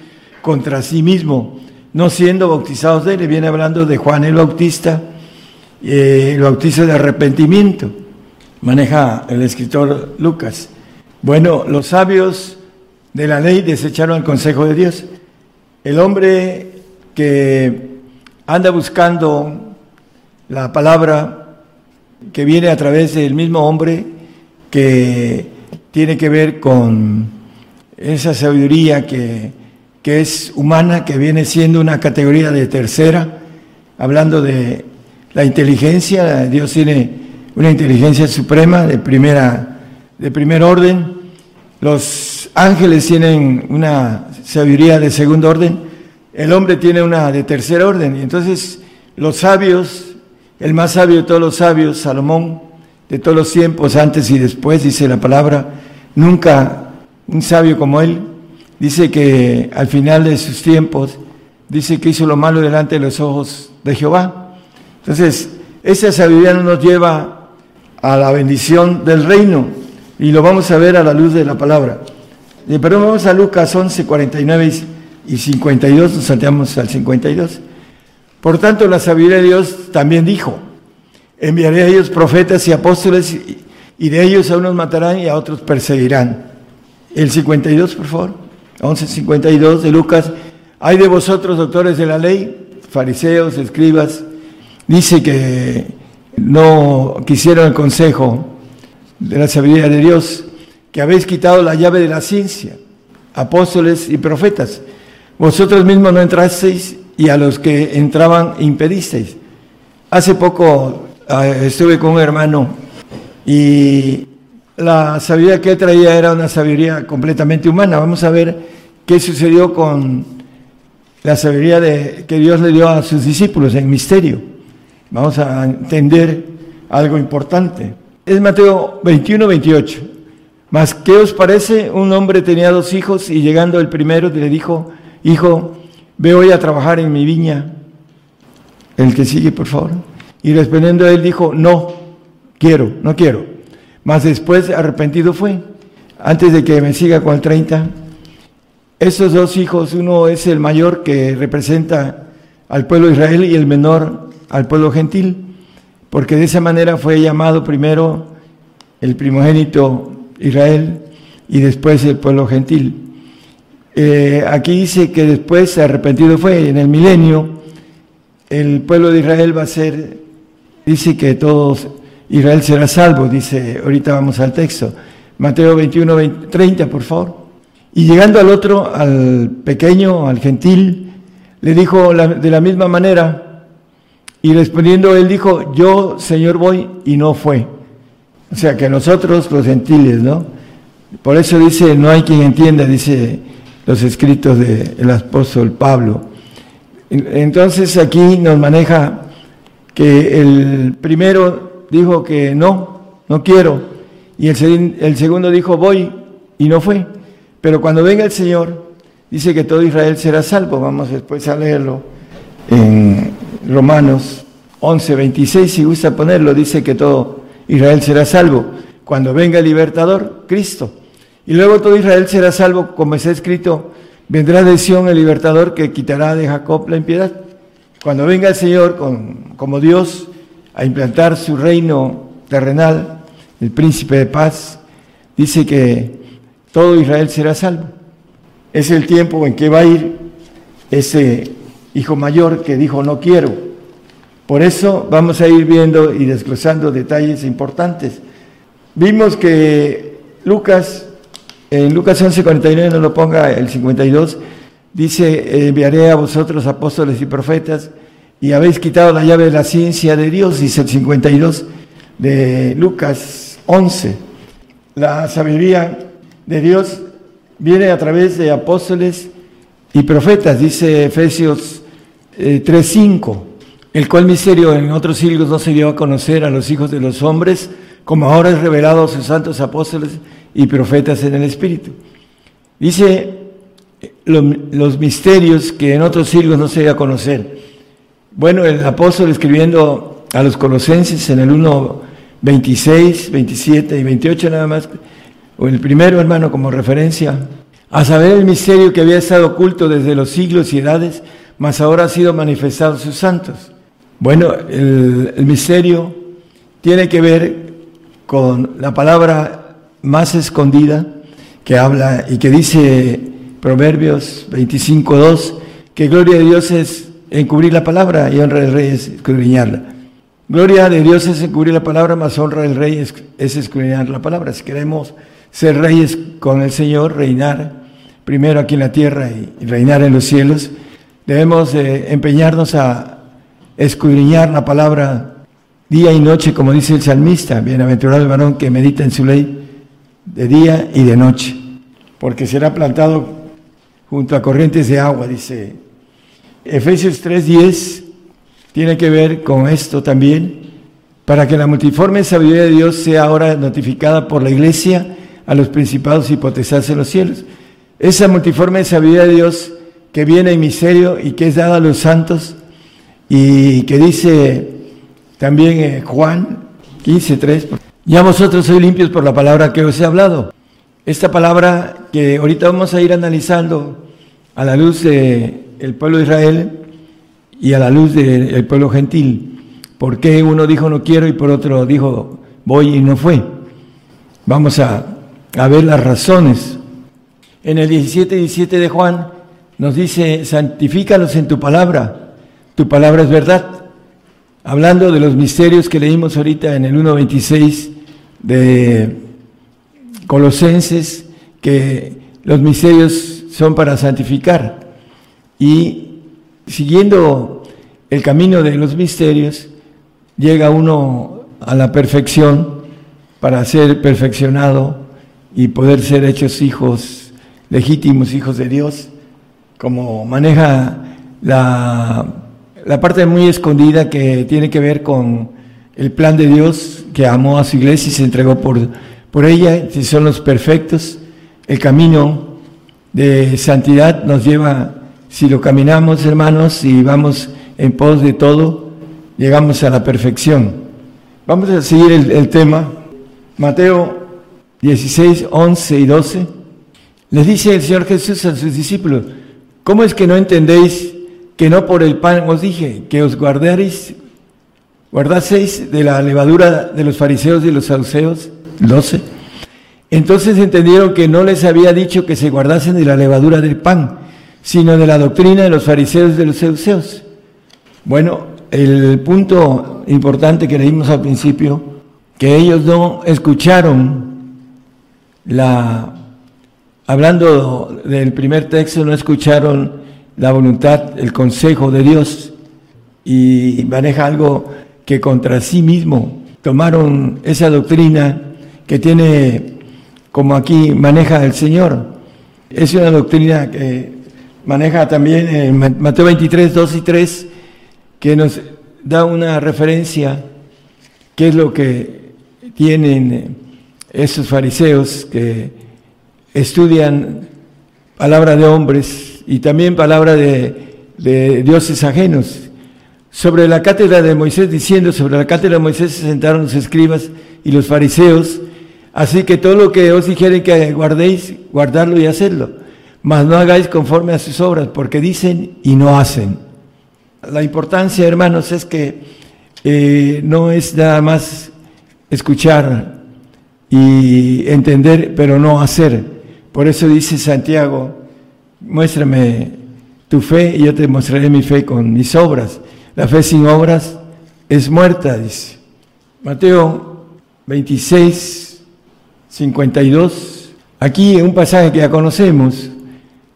contra sí mismo, no siendo bautizados de él. Viene hablando de Juan el Bautista, eh, el bautizo de arrepentimiento. Maneja el escritor Lucas. Bueno, los sabios de la ley desecharon el consejo de Dios. El hombre que anda buscando la palabra que viene a través del mismo hombre que tiene que ver con esa sabiduría que, que es humana, que viene siendo una categoría de tercera, hablando de la inteligencia, Dios tiene una inteligencia suprema de primera de primer orden, los ángeles tienen una sabiduría de segundo orden, el hombre tiene una de tercer orden, y entonces los sabios, el más sabio de todos los sabios, Salomón, de todos los tiempos, antes y después, dice la palabra, nunca un sabio como él, dice que al final de sus tiempos, dice que hizo lo malo delante de los ojos de Jehová. Entonces, esa sabiduría no nos lleva a la bendición del reino, y lo vamos a ver a la luz de la palabra. Eh, pero vamos a Lucas 11, 49 y 52, nos salteamos al 52. Por tanto, la sabiduría de Dios también dijo, enviaré a ellos profetas y apóstoles y de ellos a unos matarán y a otros perseguirán. El 52, por favor. 11, 52 de Lucas. Hay de vosotros, doctores de la ley, fariseos, escribas, dice que no quisieron el consejo de la sabiduría de Dios, que habéis quitado la llave de la ciencia, apóstoles y profetas. Vosotros mismos no entrasteis y a los que entraban impedisteis. Hace poco ah, estuve con un hermano y la sabiduría que traía era una sabiduría completamente humana. Vamos a ver qué sucedió con la sabiduría de, que Dios le dio a sus discípulos en misterio. Vamos a entender algo importante es Mateo 21, 28. Mas, ¿qué os parece? Un hombre tenía dos hijos y llegando el primero le dijo, hijo, ve hoy a trabajar en mi viña. El que sigue, por favor. Y respondiendo él dijo, no, quiero, no quiero. Mas después arrepentido fue. Antes de que me siga con el 30, esos dos hijos, uno es el mayor que representa al pueblo de Israel y el menor al pueblo gentil porque de esa manera fue llamado primero el primogénito Israel y después el pueblo gentil. Eh, aquí dice que después arrepentido fue, en el milenio el pueblo de Israel va a ser, dice que todos, Israel será salvo, dice, ahorita vamos al texto, Mateo 21, 30, por favor. Y llegando al otro, al pequeño, al gentil, le dijo de la misma manera, y respondiendo él dijo, yo Señor voy y no fue. O sea que nosotros los gentiles, ¿no? Por eso dice, no hay quien entienda, dice los escritos del apóstol Pablo. Entonces aquí nos maneja que el primero dijo que no, no quiero, y el, el segundo dijo voy y no fue. Pero cuando venga el Señor, dice que todo Israel será salvo. Vamos después a leerlo en Romanos 11, 26, si gusta ponerlo, dice que todo Israel será salvo. Cuando venga el libertador, Cristo. Y luego todo Israel será salvo, como está escrito, vendrá de Sión el libertador que quitará de Jacob la impiedad. Cuando venga el Señor con, como Dios a implantar su reino terrenal, el príncipe de paz, dice que todo Israel será salvo. Es el tiempo en que va a ir ese hijo mayor que dijo no quiero. Por eso vamos a ir viendo y desglosando detalles importantes. Vimos que Lucas, en Lucas 11:49, no lo ponga el 52, dice, enviaré a vosotros apóstoles y profetas y habéis quitado la llave de la ciencia de Dios, dice el 52 de Lucas 11. La sabiduría de Dios viene a través de apóstoles y profetas, dice Efesios 3.5, eh, el cual misterio en otros siglos no se dio a conocer a los hijos de los hombres, como ahora es revelado a sus santos apóstoles y profetas en el Espíritu. Dice los misterios que en otros siglos no se dio a conocer. Bueno, el apóstol escribiendo a los colosenses en el 1, 26, 27 y 28 nada más, o el primero hermano como referencia, a saber el misterio que había estado oculto desde los siglos y edades, mas ahora ha sido manifestado sus santos. Bueno, el, misterio tiene que ver con la palabra más escondida que habla y que dice Proverbios 25.2, que gloria de Dios es encubrir la palabra y honra del rey es escudriñarla. Gloria de Dios es encubrir la palabra, más honra del rey es, es escudriñar la palabra. Si queremos ser reyes con el Señor, reinar primero aquí en la tierra y, reinar en los cielos, debemos empeñarnos a escudriñar la palabra día y noche, como dice el salmista, bienaventurado el varón que medita en su ley de día y de noche, porque será plantado junto a corrientes de agua, dice. Efesios 3:10 tiene que ver con esto también, para que la multiforme sabiduría de Dios sea ahora notificada por la iglesia a los principados y potestades en los cielos. Esa multiforme sabiduría de Dios que viene en misterio y que es dada a los santos y que dice también eh, Juan 15.3, ya vosotros sois limpios por la palabra que os he hablado. Esta palabra que ahorita vamos a ir analizando a la luz del pueblo de Israel y a la luz del pueblo gentil. ¿Por qué uno dijo no quiero y por otro dijo voy y no fue? Vamos a, a ver las razones. En el 17, 17 de Juan nos dice, santifícalos en tu palabra, tu palabra es verdad. Hablando de los misterios que leímos ahorita en el 1.26 de Colosenses, que los misterios son para santificar. Y siguiendo el camino de los misterios, llega uno a la perfección para ser perfeccionado y poder ser hechos hijos legítimos, hijos de Dios como maneja la, la parte muy escondida que tiene que ver con el plan de Dios que amó a su iglesia y se entregó por, por ella, si son los perfectos, el camino de santidad nos lleva, si lo caminamos hermanos y vamos en pos de todo, llegamos a la perfección. Vamos a seguir el, el tema. Mateo 16, 11 y 12. Les dice el Señor Jesús a sus discípulos, ¿Cómo es que no entendéis que no por el pan os dije, que os guardaréis, guardaseis de la levadura de los fariseos y los saduceos? 12. Entonces entendieron que no les había dicho que se guardasen de la levadura del pan, sino de la doctrina de los fariseos y de los saduceos. Bueno, el punto importante que leímos al principio, que ellos no escucharon la hablando del primer texto, no escucharon la voluntad, el consejo de Dios y maneja algo que contra sí mismo tomaron esa doctrina que tiene, como aquí maneja el Señor. Es una doctrina que maneja también en Mateo 23, 2 y 3, que nos da una referencia, qué es lo que tienen esos fariseos que estudian palabra de hombres y también palabra de, dioses ajenos. Sobre la cátedra de Moisés, diciendo, sobre la cátedra de Moisés se sentaron los escribas y los fariseos, así que todo lo que os dijeren que guardéis, guardarlo y hacerlo, mas no hagáis conforme a sus obras, porque dicen y no hacen. La importancia, hermanos, es que eh, no es nada más escuchar y entender, pero no hacer. Por eso dice Santiago, muéstrame tu fe y yo te mostraré mi fe con mis obras. La fe sin obras es muerta, dice. Mateo 26, 52. Aquí un pasaje que ya conocemos.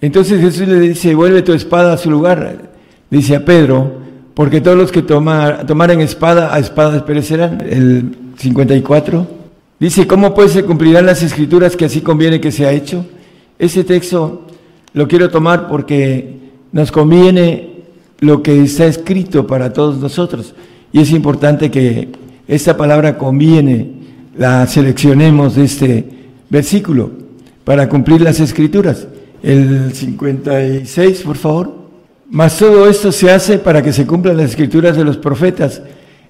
Entonces Jesús le dice, vuelve tu espada a su lugar, dice a Pedro, porque todos los que tomaren espada, a espada perecerán. El 54. Dice, ¿cómo pues se cumplirán las escrituras que así conviene que sea hecho? Ese texto lo quiero tomar porque nos conviene lo que está escrito para todos nosotros. Y es importante que esta palabra conviene, la seleccionemos de este versículo para cumplir las escrituras. El 56, por favor. Mas todo esto se hace para que se cumplan las escrituras de los profetas.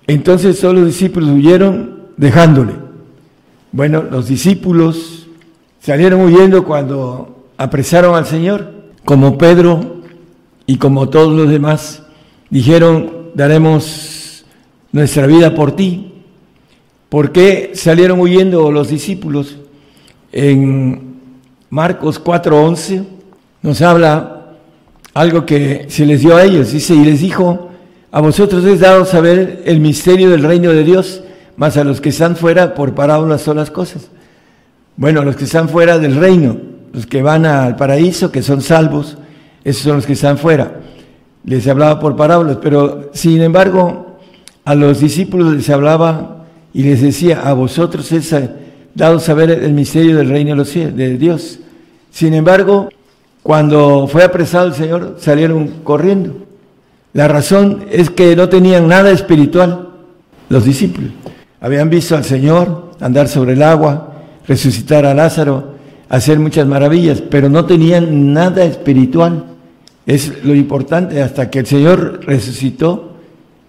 Entonces todos los discípulos huyeron dejándole. Bueno, los discípulos salieron huyendo cuando apresaron al Señor, como Pedro y como todos los demás, dijeron, daremos nuestra vida por ti. ¿Por qué salieron huyendo los discípulos? En Marcos 4:11 nos habla algo que se les dio a ellos. Dice, y les dijo, a vosotros es dado saber el misterio del reino de Dios, mas a los que están fuera por parábolas son las cosas. Bueno, los que están fuera del reino, los que van al paraíso, que son salvos, esos son los que están fuera. Les hablaba por parábolas, pero sin embargo, a los discípulos les hablaba y les decía, a vosotros es dado saber el misterio del reino de, Dios. Sin embargo, cuando fue apresado el Señor, salieron corriendo. La razón es que no tenían nada espiritual los discípulos. Habían visto al Señor andar sobre el agua, resucitar a Lázaro, hacer muchas maravillas, pero no tenían nada espiritual. Es lo importante, hasta que el Señor resucitó,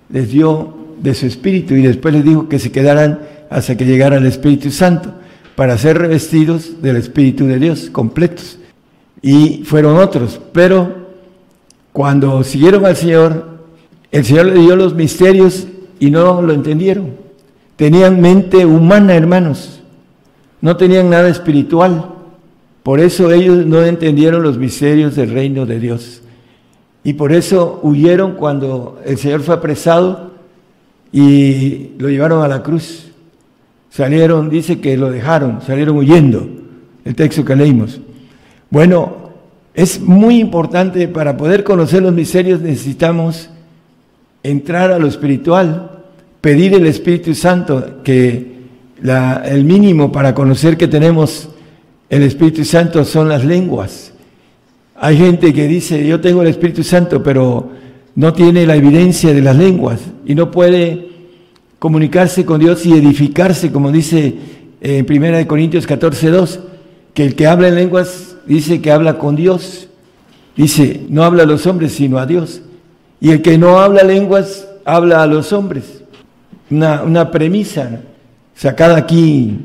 les dio de su espíritu y después les dijo que se quedaran hasta que llegara el Espíritu Santo, para ser revestidos del Espíritu de Dios, completos. Y fueron otros, pero cuando siguieron al Señor, el Señor le dio los misterios y no lo entendieron. Tenían mente humana, hermanos no tenían nada espiritual. Por eso ellos no entendieron los misterios del reino de Dios. Y por eso huyeron cuando el Señor fue apresado y lo llevaron a la cruz. Salieron, dice que lo dejaron, salieron huyendo, el texto que leímos. Bueno, es muy importante para poder conocer los misterios necesitamos entrar a lo espiritual, pedir el Espíritu Santo que el mínimo para conocer que tenemos el Espíritu Santo son las lenguas. Hay gente que dice, yo tengo el Espíritu Santo, pero no tiene la evidencia de las lenguas y no puede comunicarse con Dios y edificarse, como dice en 1 Corintios 14, 2, que el que habla en lenguas dice que habla con Dios. Dice, no habla a los hombres, sino a Dios. Y el que no habla lenguas, habla a los hombres. Una, una premisa sacada aquí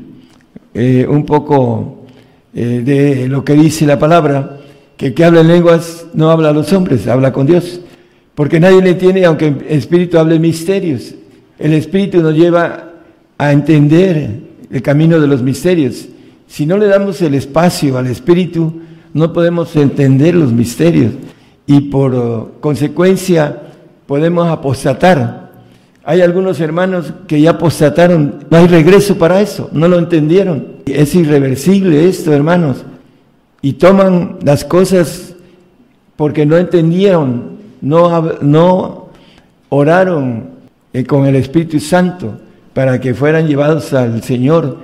eh, un poco eh, de lo que dice la palabra, que el que habla en lenguas no habla a los hombres, habla con Dios. Porque nadie le tiene, aunque el Espíritu hable misterios. El Espíritu nos lleva a entender el camino de los misterios. Si no le damos el espacio al Espíritu, no podemos entender los misterios y por oh, consecuencia podemos apostatar hay algunos hermanos que ya apostataron, no hay regreso para eso, no lo entendieron. Es irreversible esto, hermanos. Y toman las cosas porque no entendieron, no, no oraron eh, con el Espíritu Santo para que fueran llevados al Señor,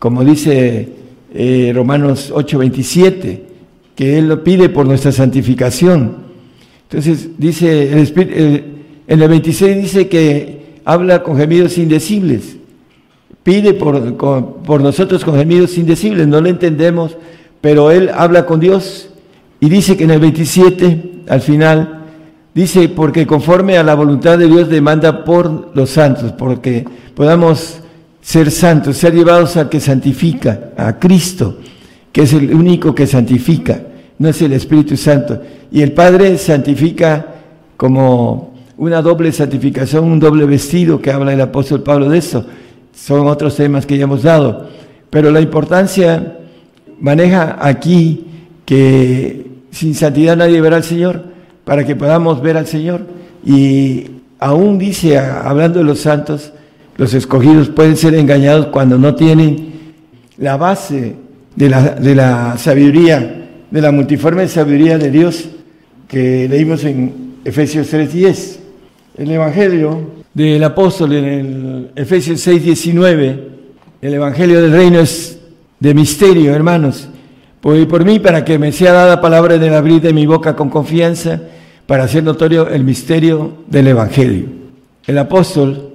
como dice eh, Romanos 8:27, que Él lo pide por nuestra santificación. Entonces dice el Espíritu... En el 26 dice que habla con gemidos indecibles. Pide por, nosotros con gemidos indecibles. No lo entendemos, pero Él habla con Dios. Y dice que en el 27, al final, dice, porque conforme a la voluntad de Dios demanda por los santos, porque podamos ser santos, ser llevados al que santifica, a Cristo, que es el único que santifica, no es el Espíritu Santo. Y el Padre santifica como una doble santificación, un doble vestido que habla el apóstol Pablo de eso. Son otros temas que ya hemos dado. Pero la importancia maneja aquí que sin santidad nadie verá al Señor, para que podamos ver al Señor. Y aún dice, hablando de los santos, los escogidos pueden ser engañados cuando no tienen la base de la, de la sabiduría, de la multiforme sabiduría de Dios que leímos en Efesios 3.10 el Evangelio del apóstol en el Efesios 6, 19, el Evangelio del reino es de misterio, hermanos. Por, por mí, para que me sea dada palabra el abrir de mi boca con confianza, para hacer notorio el misterio del Evangelio. El apóstol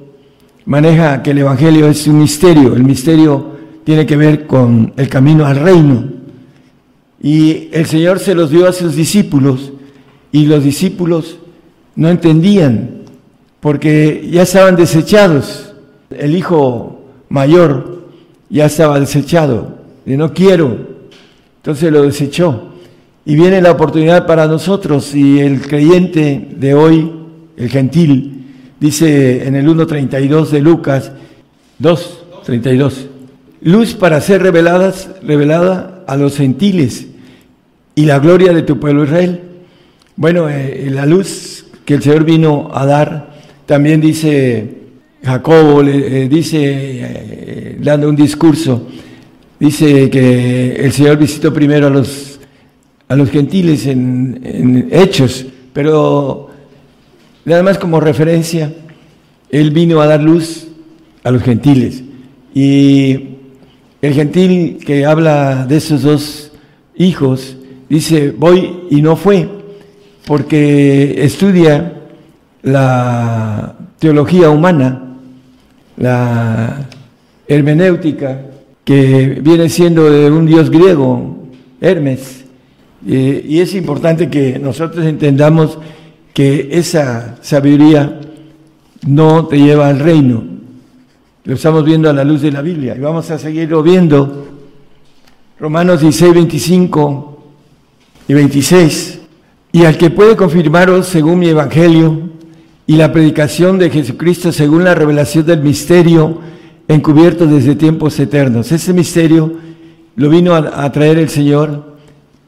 maneja que el Evangelio es un misterio, el misterio tiene que ver con el camino al reino. Y el Señor se los dio a sus discípulos y los discípulos no entendían porque ya estaban desechados. El hijo mayor ya estaba desechado, y no quiero, entonces lo desechó. Y viene la oportunidad para nosotros y el creyente de hoy, el gentil, dice en el 1.32 de Lucas, 2.32, luz para ser reveladas, revelada a los gentiles y la gloria de tu pueblo Israel. Bueno, eh, la luz que el Señor vino a dar, también dice Jacobo, le, eh, dice, eh, dando un discurso, dice que el Señor visitó primero a los, a los gentiles en, en hechos, pero nada más como referencia, Él vino a dar luz a los gentiles. Y el gentil que habla de esos dos hijos dice, voy y no fue, porque estudia la teología humana, la hermenéutica, que viene siendo de un dios griego, Hermes. y es importante que nosotros entendamos que esa sabiduría no te lleva al reino. Lo estamos viendo a la luz de la Biblia y vamos a seguirlo viendo. Romanos 16, 25 y 26. Y al que puede confirmaros según mi evangelio y la predicación de Jesucristo según la revelación del misterio encubierto desde tiempos eternos. Ese misterio lo vino a, traer el Señor,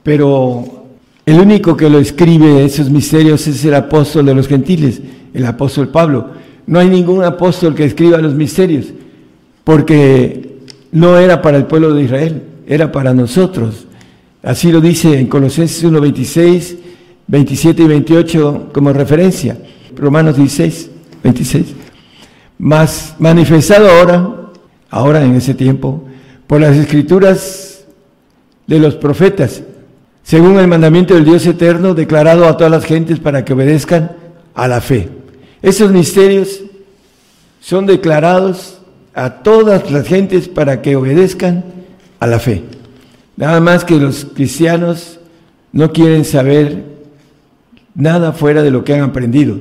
pero el único que lo escribe esos misterios es el apóstol de los gentiles, el apóstol Pablo. No hay ningún apóstol que escriba los misterios, porque no era para el pueblo de Israel, era para nosotros. Así lo dice en Colosenses 1, 26, 27 y 28 como referencia. Romanos 16, 26. Más manifestado ahora, ahora en ese tiempo, por las escrituras de los profetas, según el mandamiento del Dios eterno, declarado a todas las gentes para que obedezcan a la fe. Esos misterios son declarados a todas las gentes para que obedezcan a la fe. Nada más que los cristianos no quieren saber nada fuera de lo que han aprendido.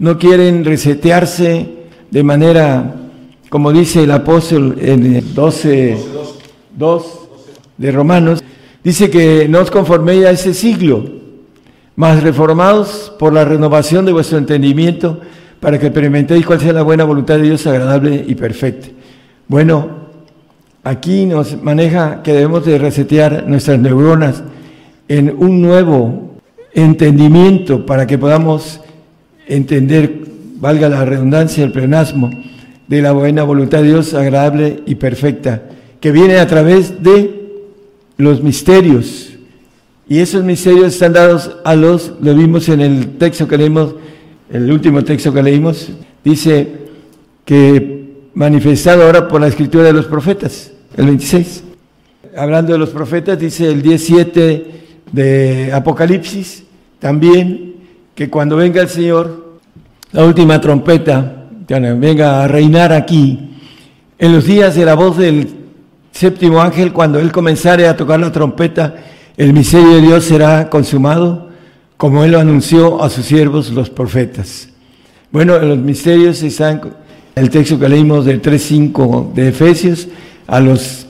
No quieren resetearse de manera, como dice el apóstol en el 12, 2 de Romanos, Dice que no os conforméis a ese siglo, mas reformados por la renovación de vuestro entendimiento, para que experimentéis cuál sea la buena voluntad de Dios agradable y perfecta. Bueno, aquí nos maneja que debemos de resetear nuestras neuronas en un nuevo entendimiento para que podamos entender, valga la redundancia, el plenasmo de la buena voluntad de Dios agradable y perfecta, que viene a través de los misterios. Y esos misterios están dados a los, lo vimos en el texto que leímos, el último texto que leímos, dice que manifestado ahora por la escritura de los profetas, el 26. Hablando de los profetas, dice el 17 de Apocalipsis, también que cuando venga el Señor, la última trompeta, venga a reinar aquí, en los días de la voz del séptimo ángel, cuando él comenzare a tocar la trompeta, el misterio de Dios será consumado, como él lo anunció a sus siervos los profetas. Bueno, los misterios están el texto que leímos del 3.5 de Efesios, a los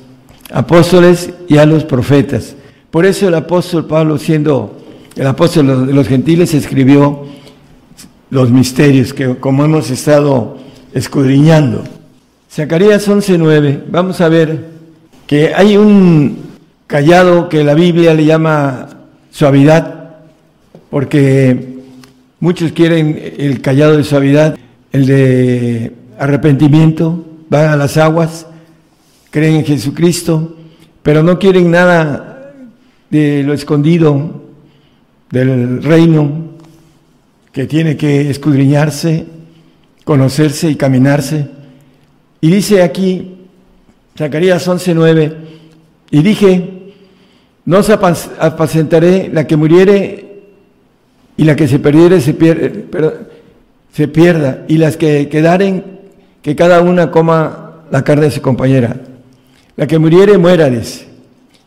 apóstoles y a los profetas. Por eso el apóstol Pablo, siendo el apóstol de los gentiles, escribió los misterios que como hemos estado escudriñando. Zacarías 11.9, vamos a ver que hay un callado que la Biblia le llama suavidad, porque muchos quieren el callado de suavidad, el de arrepentimiento, van a las aguas, creen en Jesucristo, pero no quieren nada de lo escondido del reino que tiene que escudriñarse, conocerse y caminarse. Y dice aquí Zacarías 11:9, y dije, no os apacentaré la que muriere y la que se perdiere se, se pierda, y las que quedaren, que cada una coma la carne de su compañera. La que muriere, muérades,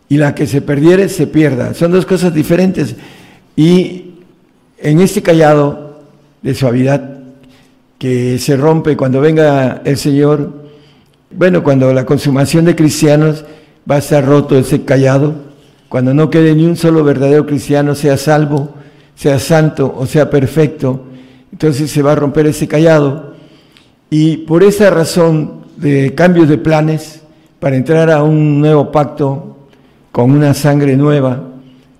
y la que se perdiere, se pierda. Son dos cosas diferentes. Y en este callado de suavidad que se rompe cuando venga el Señor, bueno, cuando la consumación de cristianos va a estar roto ese callado, cuando no quede ni un solo verdadero cristiano, sea salvo, sea santo o sea perfecto, entonces se va a romper ese callado. Y por esa razón de cambios de planes, para entrar a un nuevo pacto con una sangre nueva,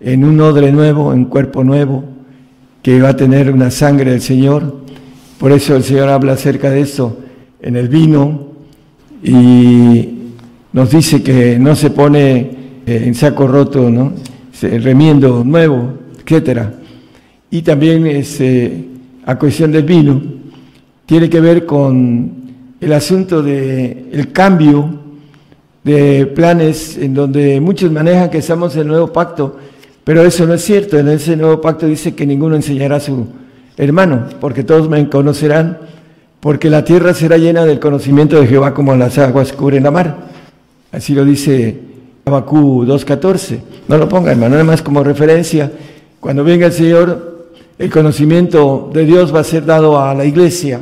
en un odre nuevo, en cuerpo nuevo, que va a tener una sangre del Señor. Por eso el Señor habla acerca de esto en el vino y nos dice que no se pone eh, en saco roto, ¿no? Remiendo nuevo, etcétera. Y también este, a cuestión del vino, tiene que ver con el asunto del el cambio de planes en donde muchos manejan que estamos en el nuevo pacto, pero eso no es cierto. En ese nuevo pacto dice que ninguno enseñará a su hermano, porque todos me conocerán, porque la tierra será llena del conocimiento de Jehová como las aguas cubren la mar. Así lo dice Abacú 2.14. No lo ponga, hermano, nada más como referencia. Cuando venga el Señor, el conocimiento de Dios va a ser dado a la iglesia,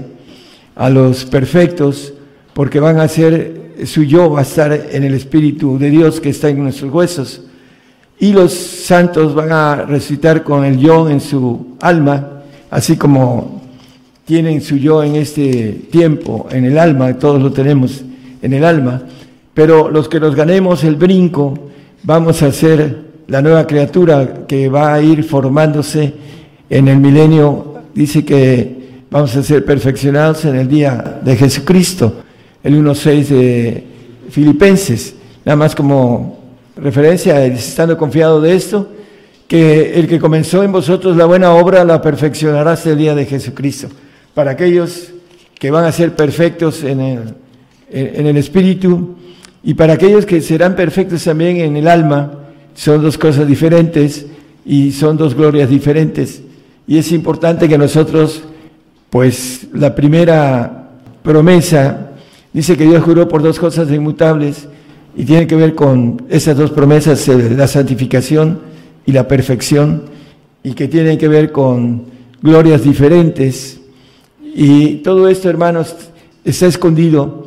a los perfectos, porque van a ser, su yo va a estar en el Espíritu de Dios que está en nuestros huesos. Y los santos van a resucitar con el yo en su alma, así como tienen su yo en este tiempo, en el alma, todos lo tenemos en el alma. Pero los que nos ganemos el brinco, vamos a ser la nueva criatura que va a ir formándose en el milenio. Dice que vamos a ser perfeccionados en el día de Jesucristo, el 1.6 de Filipenses. Nada más como referencia, estando confiado de esto, que el que comenzó en vosotros la buena obra la perfeccionará hasta el día de Jesucristo. Para aquellos que van a ser perfectos en el, en el espíritu, y para aquellos que serán perfectos también en el alma, son dos cosas diferentes y son dos glorias diferentes. Y es importante que nosotros, pues la primera promesa dice que Dios juró por dos cosas inmutables y tiene que ver con esas dos promesas, la santificación y la perfección, y que tienen que ver con glorias diferentes. Y todo esto, hermanos, está escondido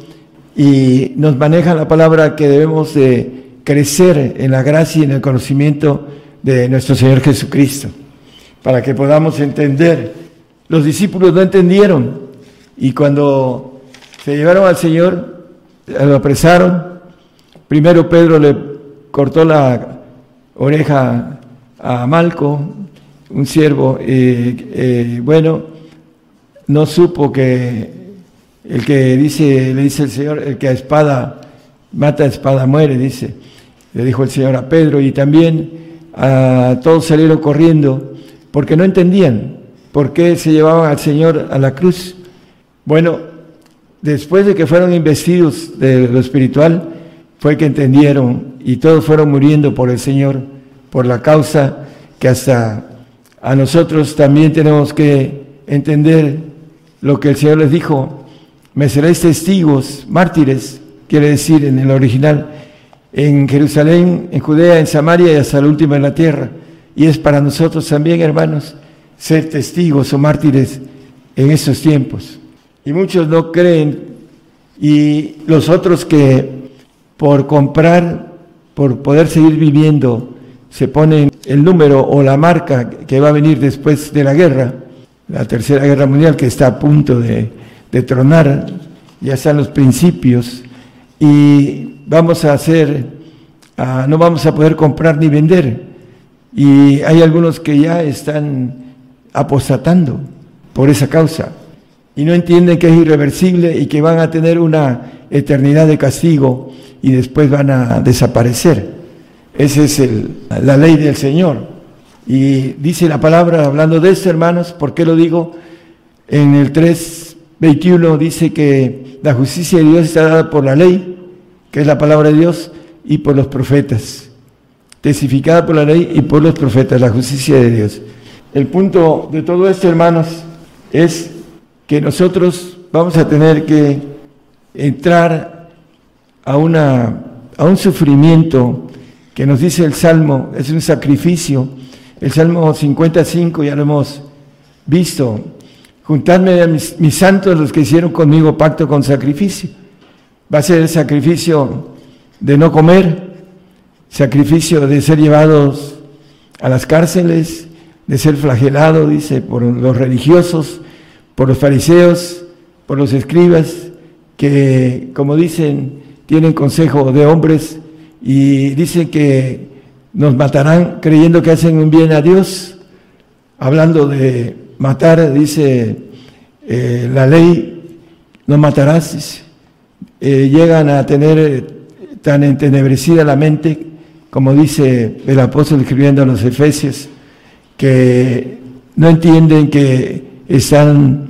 y nos maneja la palabra que debemos de crecer en la gracia y en el conocimiento de nuestro Señor Jesucristo, para que podamos entender. Los discípulos no entendieron y cuando se llevaron al Señor, lo apresaron, primero Pedro le cortó la oreja a Malco, un siervo, y eh, bueno, no supo que el que dice, le dice el Señor, el que a espada mata a espada muere, dice, le dijo el Señor a Pedro, y también a todos salieron corriendo porque no entendían por qué se llevaban al Señor a la cruz. Bueno, después de que fueron investidos de lo espiritual, fue que entendieron y todos fueron muriendo por el Señor, por la causa que hasta a nosotros también tenemos que entender lo que el Señor les dijo me seréis testigos, mártires, quiere decir en el original, en Jerusalén, en Judea, en Samaria y hasta el último en la tierra. Y es para nosotros también, hermanos, ser testigos o mártires en estos tiempos. Y muchos no creen y los otros que por comprar, por poder seguir viviendo, se ponen el número o la marca que va a venir después de la guerra, la tercera guerra mundial que está a punto de tronar, ya sean los principios, y vamos a hacer, ah, no vamos a poder comprar ni vender. Y hay algunos que ya están apostatando por esa causa y no entienden que es irreversible y que van a tener una eternidad de castigo y después van a desaparecer. Esa es la ley del Señor. Y dice la palabra, hablando de esto, hermanos, ¿por qué lo digo? En el 3, 21 dice que la justicia de Dios está dada por la ley, que es la palabra de Dios, y por los profetas. Testificada por la ley y por los profetas, la justicia de Dios. El punto de todo esto, hermanos, es que nosotros vamos a tener que entrar a, una, a un sufrimiento que nos dice el Salmo, es un sacrificio. El Salmo 55 ya lo hemos visto, Juntadme a mis, santos, los que hicieron conmigo pacto con sacrificio. Va a ser el sacrificio de no comer, sacrificio de ser llevados a las cárceles, de ser flagelado, dice, por los religiosos, por los fariseos, por los escribas, que, como dicen, tienen consejo de hombres y dicen que nos matarán creyendo que hacen un bien a Dios. Hablando de matar, dice eh, la ley, no matarás, eh, llegan a tener eh, tan entenebrecida la mente, como dice el apóstol escribiendo a los Efesios, que no entienden que están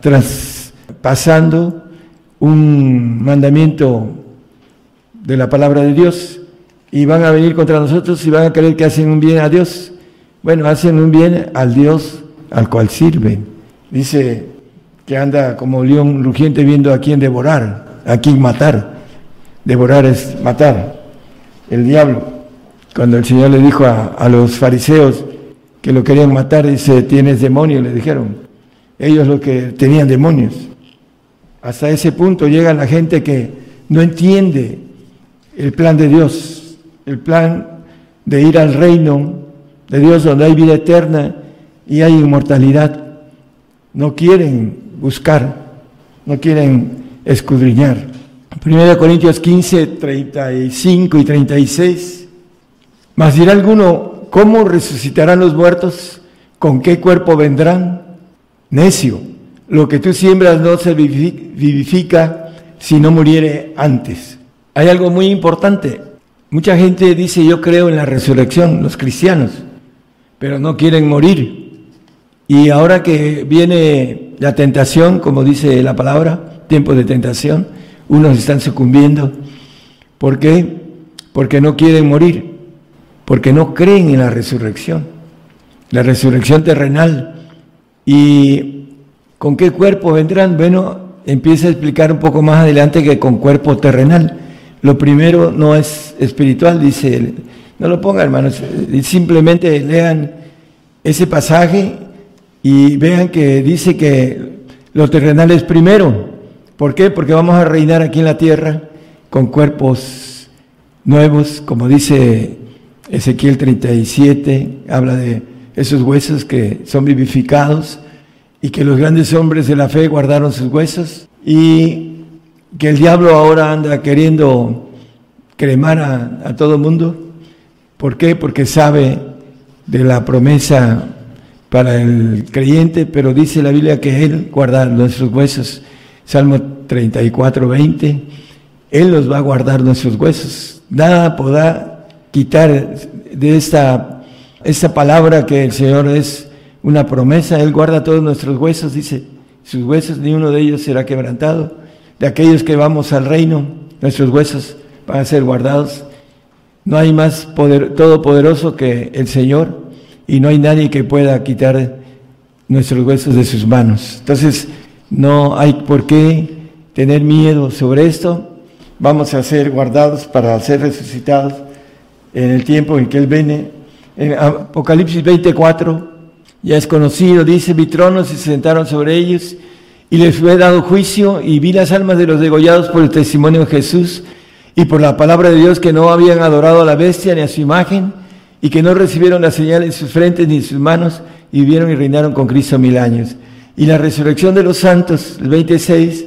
traspasando un mandamiento de la palabra de Dios y van a venir contra nosotros y van a creer que hacen un bien a Dios. Bueno, hacen un bien al Dios al cual sirven. Dice que anda como león rugiente viendo a quién devorar, a quién matar. Devorar es matar. El diablo, cuando el Señor le dijo a, a los fariseos que lo querían matar, dice, tienes demonio, le dijeron. Ellos lo que tenían demonios. Hasta ese punto llega la gente que no entiende el plan de Dios, el plan de ir al reino de Dios donde hay vida eterna y hay inmortalidad. No quieren buscar, no quieren escudriñar. 1 Corintios 15, 35 y 36. Mas dirá alguno, ¿cómo resucitarán los muertos? ¿Con qué cuerpo vendrán? Necio, lo que tú siembras no se vivifica si no muriere antes. Hay algo muy importante. Mucha gente dice yo creo en la resurrección, los cristianos, pero no quieren morir. Y ahora que viene la tentación, como dice la palabra, tiempo de tentación, unos están sucumbiendo. ¿Por qué? Porque no quieren morir, porque no creen en la resurrección, la resurrección terrenal. ¿Y con qué cuerpo vendrán? Bueno, empieza a explicar un poco más adelante que con cuerpo terrenal. Lo primero no es espiritual, dice él. No lo pongan, hermanos, simplemente lean ese pasaje y vean que dice que lo terrenal es primero. ¿Por qué? Porque vamos a reinar aquí en la tierra con cuerpos nuevos, como dice Ezequiel 37, habla de esos huesos que son vivificados y que los grandes hombres de la fe guardaron sus huesos y que el diablo ahora anda queriendo cremar a, todo el mundo. ¿Por qué? Porque sabe de la promesa para el creyente, pero dice la Biblia que Él guarda nuestros huesos. Salmo 34, 20. Él los va a guardar nuestros huesos. Nada podrá quitar de esta, esta palabra que el Señor es una promesa. Él guarda todos nuestros huesos, dice. Sus huesos, ni uno de ellos será quebrantado. De aquellos que vamos al reino, nuestros huesos van a ser guardados. No hay más poder, todopoderoso que el Señor y no hay nadie que pueda quitar nuestros huesos de sus manos. Entonces, no hay por qué tener miedo sobre esto. Vamos a ser guardados para ser resucitados en el tiempo en que Él viene. En Apocalipsis 24 ya es conocido, dice, vi tronos y se sentaron sobre ellos y les fue dado juicio y vi las almas de los degollados por el testimonio de Jesús y por la palabra de Dios que no habían adorado a la bestia ni a su imagen y que no recibieron la señal en sus frentes ni en sus manos y vivieron y reinaron con Cristo mil años. Y la resurrección de los santos, el 26,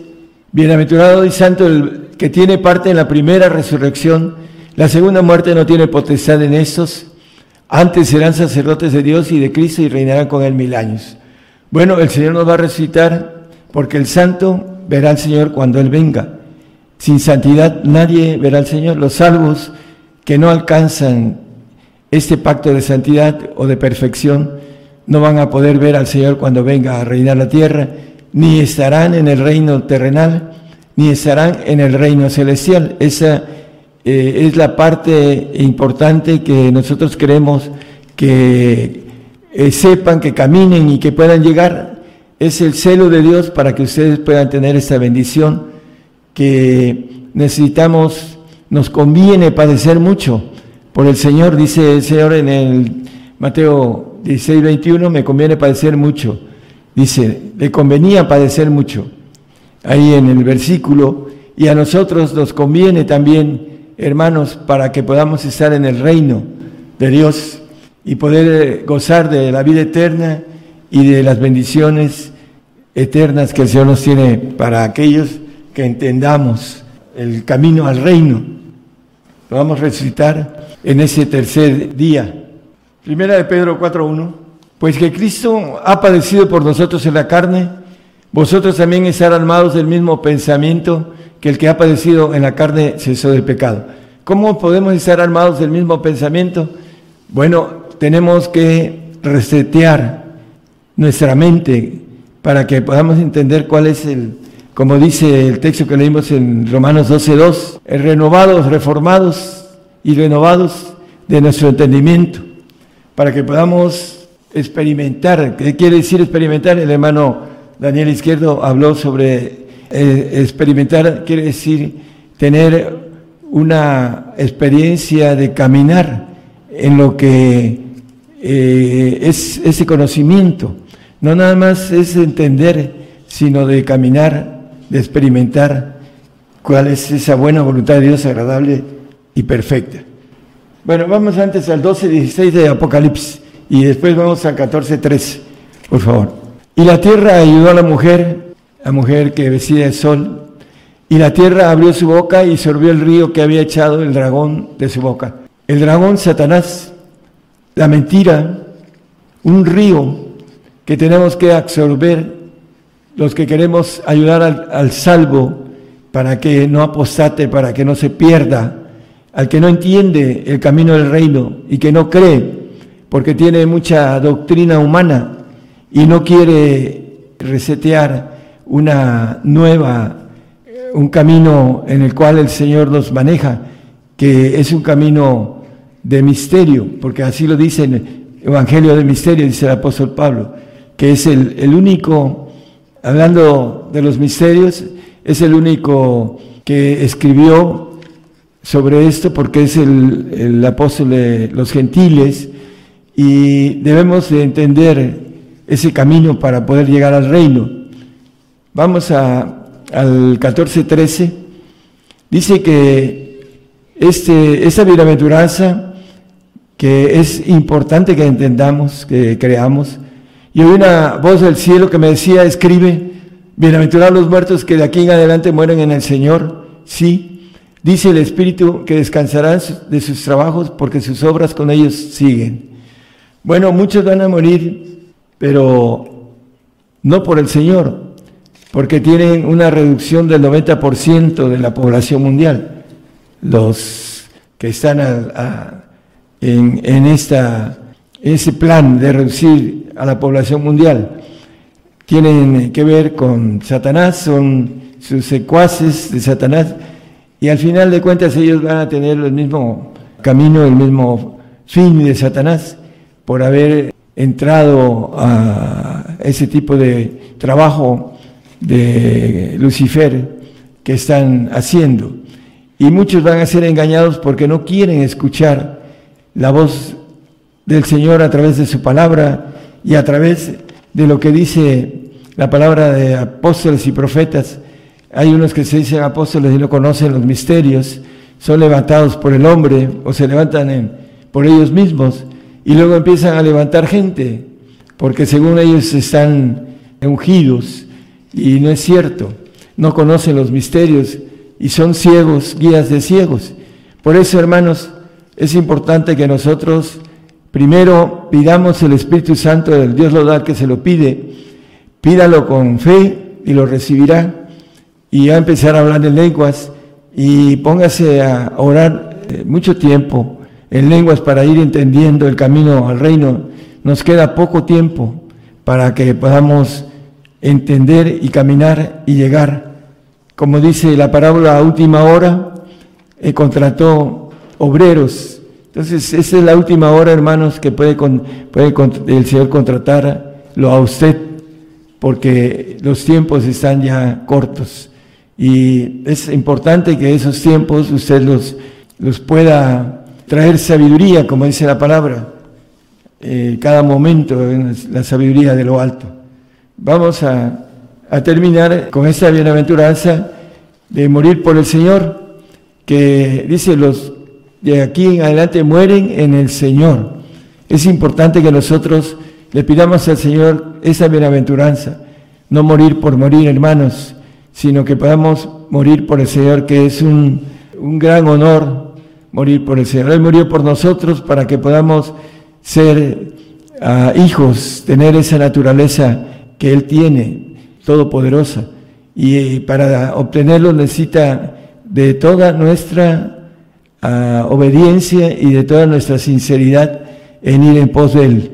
bienaventurado y santo el que tiene parte en la primera resurrección, la segunda muerte no tiene potestad en estos, antes serán sacerdotes de Dios y de Cristo y reinarán con él mil años. Bueno, el Señor nos va a resucitar porque el santo verá al Señor cuando Él venga. Sin santidad nadie verá al Señor. Los salvos que no alcanzan este pacto de santidad o de perfección, no van a poder ver al Señor cuando venga a reinar la tierra, ni estarán en el reino terrenal, ni estarán en el reino celestial. Esa eh, es la parte importante que nosotros queremos que eh, sepan, que caminen y que puedan llegar. Es el celo de Dios para que ustedes puedan tener esa bendición que necesitamos, nos conviene padecer mucho por el Señor, dice el Señor en el Mateo 16, 21, me conviene padecer mucho. Dice, le convenía padecer mucho. Ahí en el versículo, y a nosotros nos conviene también, hermanos, para que podamos estar en el reino de Dios y poder gozar de la vida eterna y de las bendiciones eternas que el Señor nos tiene para aquellos que entendamos el camino al reino. Lo vamos a recitar en ese tercer día. Primera de Pedro 4.1. Pues que Cristo ha padecido por nosotros en la carne, vosotros también estar armados del mismo pensamiento que el que ha padecido en la carne cesó del pecado. ¿Cómo podemos estar armados del mismo pensamiento? Bueno, tenemos que resetear nuestra mente para que podamos entender cuál es el, como dice el texto que leímos en Romanos 12.2, renovados, reformados y renovados de nuestro entendimiento, para que podamos experimentar. ¿Qué quiere decir experimentar? El hermano Daniel Izquierdo habló sobre eh, experimentar, quiere decir tener una experiencia de caminar en lo que eh, es ese conocimiento. No nada más es entender, sino de caminar, de experimentar cuál es esa buena voluntad de Dios agradable y perfecta. Bueno, vamos antes al 12.16 de Apocalipsis y después vamos al 14.13, por favor. Y la tierra ayudó a la mujer, la mujer que vestía el sol, y la tierra abrió su boca y sorbió el río que había echado el dragón de su boca. El dragón Satanás, la mentira, un río que tenemos que absorber los que queremos ayudar al, al salvo para que no apostate, para que no se pierda, al que no entiende el camino del reino y que no cree porque tiene mucha doctrina humana y no quiere resetear una nueva, un camino en el cual el Señor nos maneja, que es un camino de misterio, porque así lo dice el Evangelio de Misterio, dice el apóstol Pablo, que es el, el único, hablando de los misterios, es el único que escribió sobre esto porque es el, el apóstol de los gentiles y debemos de entender ese camino para poder llegar al reino. Vamos a, al 14.13. Dice que este, esta bienaventuranza que es importante que entendamos, que creamos. Y oí una voz del cielo que me decía, escribe, bienaventurados los muertos que de aquí en adelante mueren en el Señor. Sí, dice el Espíritu que descansarán de sus trabajos porque sus obras con ellos siguen. Bueno, muchos van a morir, pero no por el Señor, porque tienen una reducción del 90% de la población mundial. Los que están en, en esta, ese plan de reducir a la población mundial tienen que ver con Satanás, son sus secuaces de Satanás, y al final de cuentas ellos van a tener el mismo camino, el mismo fin de Satanás por haber entrado a ese tipo de trabajo de Lucifer que están haciendo. Y muchos van a ser engañados porque no quieren escuchar la voz del Señor a través de su palabra y a través de lo que dice la palabra de apóstoles y profetas. Hay unos que se dicen apóstoles y no conocen los misterios, son levantados por el hombre o se levantan por ellos mismos y luego empiezan a levantar gente, porque según ellos están ungidos, y no es cierto, no conocen los misterios y son ciegos, guías de ciegos. Por eso, hermanos, es importante que nosotros primero pidamos el Espíritu Santo del Dios lo da que se lo pide, pídalo con fe y lo recibirá, y ya empezar a hablar en lenguas y póngase a orar eh, mucho tiempo en lenguas para ir entendiendo el camino al reino. Nos queda poco tiempo para que podamos entender y caminar y llegar. Como dice la parábola a última hora, eh, contrató obreros. Entonces, esa es la última hora, hermanos, que puede, puede el Señor contratarlo a usted, porque los tiempos están ya cortos. Y es importante que esos tiempos usted los, los pueda traer sabiduría, como dice la palabra, eh, cada momento en la sabiduría de lo alto. Vamos a, terminar con esta bienaventuranza de morir por el Señor, que dice los de aquí en adelante mueren en el Señor. Es importante que nosotros le pidamos al Señor esa bienaventuranza, no morir por morir, hermanos, sino que podamos morir por el Señor, que es un, un gran honor morir por el Señor. Él murió por nosotros para que podamos ser hijos, tener esa naturaleza que Él tiene, todopoderosa. Y para obtenerlo necesita de toda nuestra ah, obediencia y de toda nuestra sinceridad en ir en pos de Él.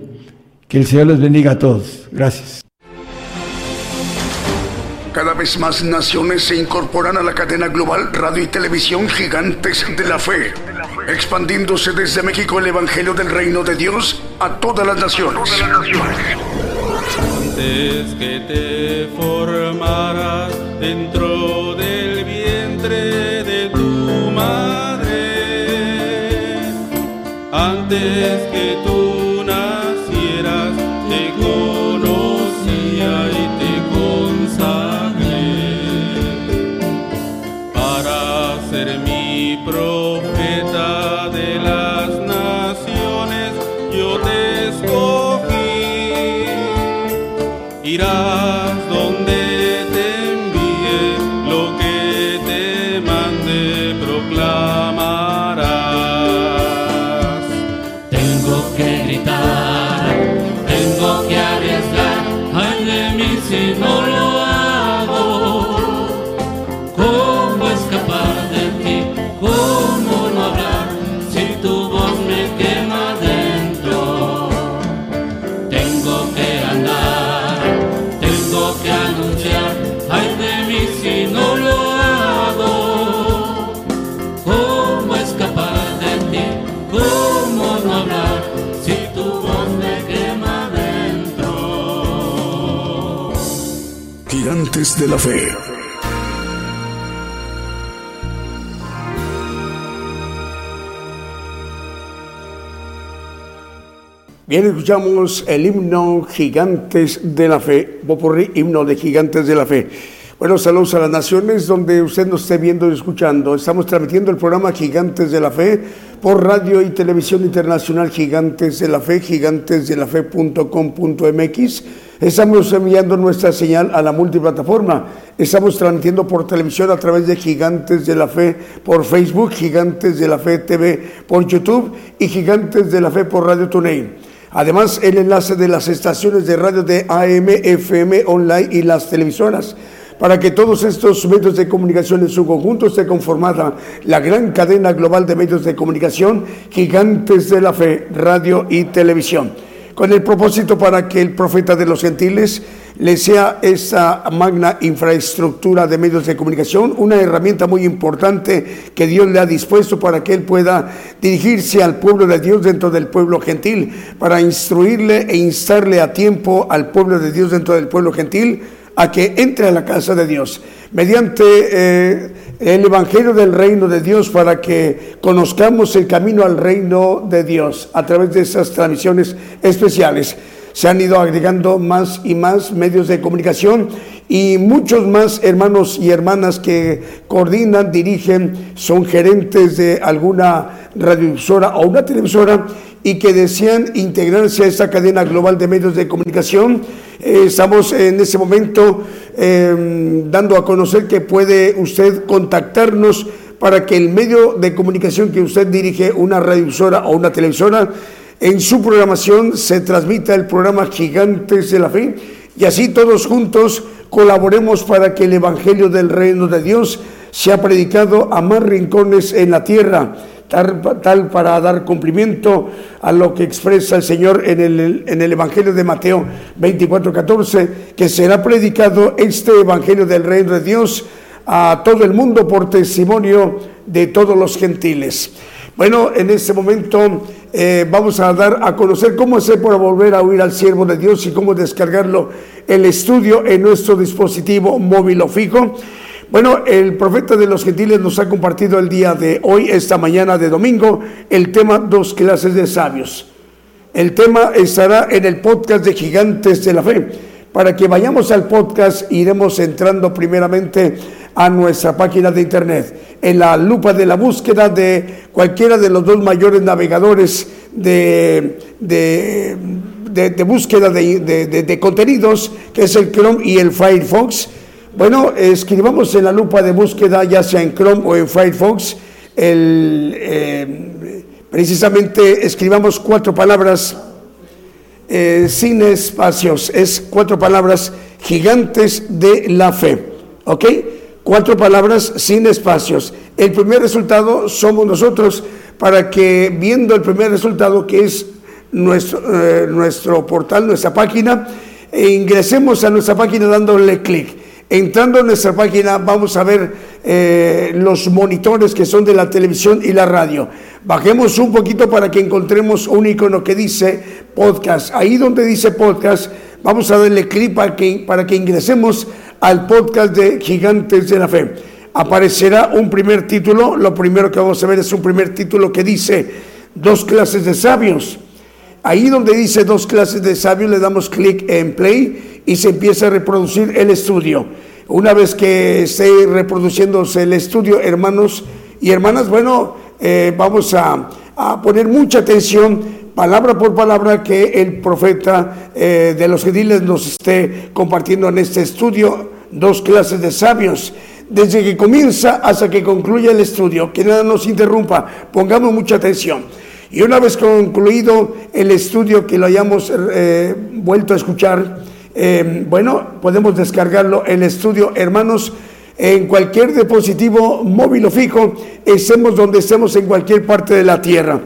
Que el Señor los bendiga a todos. Gracias.
Cada vez más naciones se incorporan a la cadena global radio y televisión gigantes de la fe, expandiéndose desde México el Evangelio del Reino de Dios a todas las naciones.
Antes que te formaras dentro del vientre de tu madre, antes que tú De
la fe.
Bien, escuchamos el himno Gigantes de la Fe, himno de Gigantes de la Fe. Bueno, saludos a las naciones donde usted nos esté viendo y escuchando. Estamos transmitiendo el programa Gigantes de la Fe por radio y televisión internacional Gigantes de la Fe, gigantesdelafe.com.mx. Estamos enviando nuestra señal a la multiplataforma. Estamos transmitiendo por televisión a través de Gigantes de la Fe por Facebook, Gigantes de la Fe TV por YouTube y Gigantes de la Fe por Radio TuneIn. Además, el enlace de las estaciones de radio de AM, FM, online y las televisoras. Para que todos estos medios de comunicación en su conjunto esté conformada la gran cadena global de medios de comunicación, gigantes de la fe, radio y televisión. Con el propósito para que el profeta de los gentiles le sea esa magna infraestructura de medios de comunicación, una herramienta muy importante que Dios le ha dispuesto para que él pueda dirigirse al pueblo de Dios dentro del pueblo gentil, para instruirle e instarle a tiempo al pueblo de Dios dentro del pueblo gentil a que entre a la casa de Dios. Mediante eh, el Evangelio del Reino de Dios para que conozcamos el camino al reino de Dios a través de esas transmisiones especiales. Se han ido agregando más y más medios de comunicación y muchos más hermanos y hermanas que coordinan, dirigen, son gerentes de alguna radiodifusora o una televisora y que desean integrarse a esta cadena global de medios de comunicación. Eh, estamos en ese momento eh, dando a conocer que puede usted contactarnos para que el medio de comunicación que usted dirige, una radiodifusora o una televisora, en su programación se transmita el programa Gigantes de la Fe y así todos juntos colaboremos para que el Evangelio del Reino de Dios sea predicado a más rincones en la tierra tal, para dar cumplimiento a lo que expresa el Señor en el, en el Evangelio de Mateo 24, 14, que será predicado este Evangelio del Reino de Dios a todo el mundo por testimonio de todos los gentiles. Bueno, en este momento eh, vamos a dar a conocer cómo hacer para volver a oír al siervo de Dios y cómo descargarlo el estudio en nuestro dispositivo móvil o fijo. Bueno, el profeta de los gentiles nos ha compartido el día de hoy, esta mañana de domingo, el tema dos clases de sabios. El tema estará en el podcast de Gigantes de la Fe. Para que vayamos al podcast, iremos entrando primeramente a nuestra página de internet. En la lupa de la búsqueda de cualquiera de los dos mayores navegadores de, de, de, búsqueda de, de contenidos, que es el Chrome y el Firefox. Bueno, escribamos en la lupa de búsqueda, ya sea en Chrome o en Firefox, el, eh, precisamente escribamos cuatro palabras eh, sin espacios. Es cuatro palabras gigantes de la fe. ¿Ok? Cuatro palabras sin espacios. El primer resultado somos nosotros para que viendo el primer resultado que es nuestro, eh, nuestro portal, nuestra página, e ingresemos a nuestra página dándole clic. Entrando en nuestra página vamos a ver eh, los monitores que son de la televisión y la radio. Bajemos un poquito para que encontremos un icono que dice podcast. Ahí donde dice podcast, vamos a darle clic para que, para que ingresemos al podcast de Gigantes de la Fe. Aparecerá un primer título. Lo primero que vamos a ver es un primer título que dice dos clases de sabios. Ahí donde dice dos clases de sabios le damos clic en play y se empieza a reproducir el estudio. Una vez que esté reproduciéndose el estudio, hermanos y hermanas, bueno, eh, vamos a, poner mucha atención palabra por palabra que el profeta eh, de los gentiles nos esté compartiendo en este estudio, dos clases de sabios. Desde que comienza hasta que concluya el estudio, que nada nos interrumpa, pongamos mucha atención. Y una vez concluido el estudio, que lo hayamos eh, vuelto a escuchar, eh, bueno, podemos descargarlo el estudio, hermanos, en cualquier dispositivo móvil o fijo, estemos donde estemos en cualquier parte de la tierra.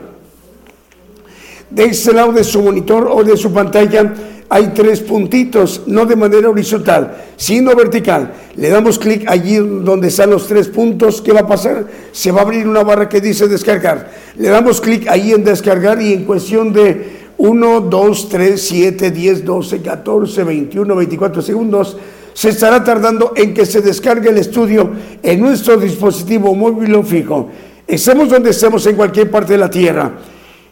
De este lado de su monitor o de su pantalla hay tres puntitos, no de manera horizontal, sino vertical. Le damos clic allí donde están los tres puntos. ¿Qué va a pasar? Se va a abrir una barra que dice descargar. Le damos clic ahí en descargar y en cuestión de 1, 2, 3, 7, 10, 12, 14, 21, 24 segundos, se estará tardando en que se descargue el estudio en nuestro dispositivo móvil o fijo. Estemos donde estemos en cualquier parte de la Tierra.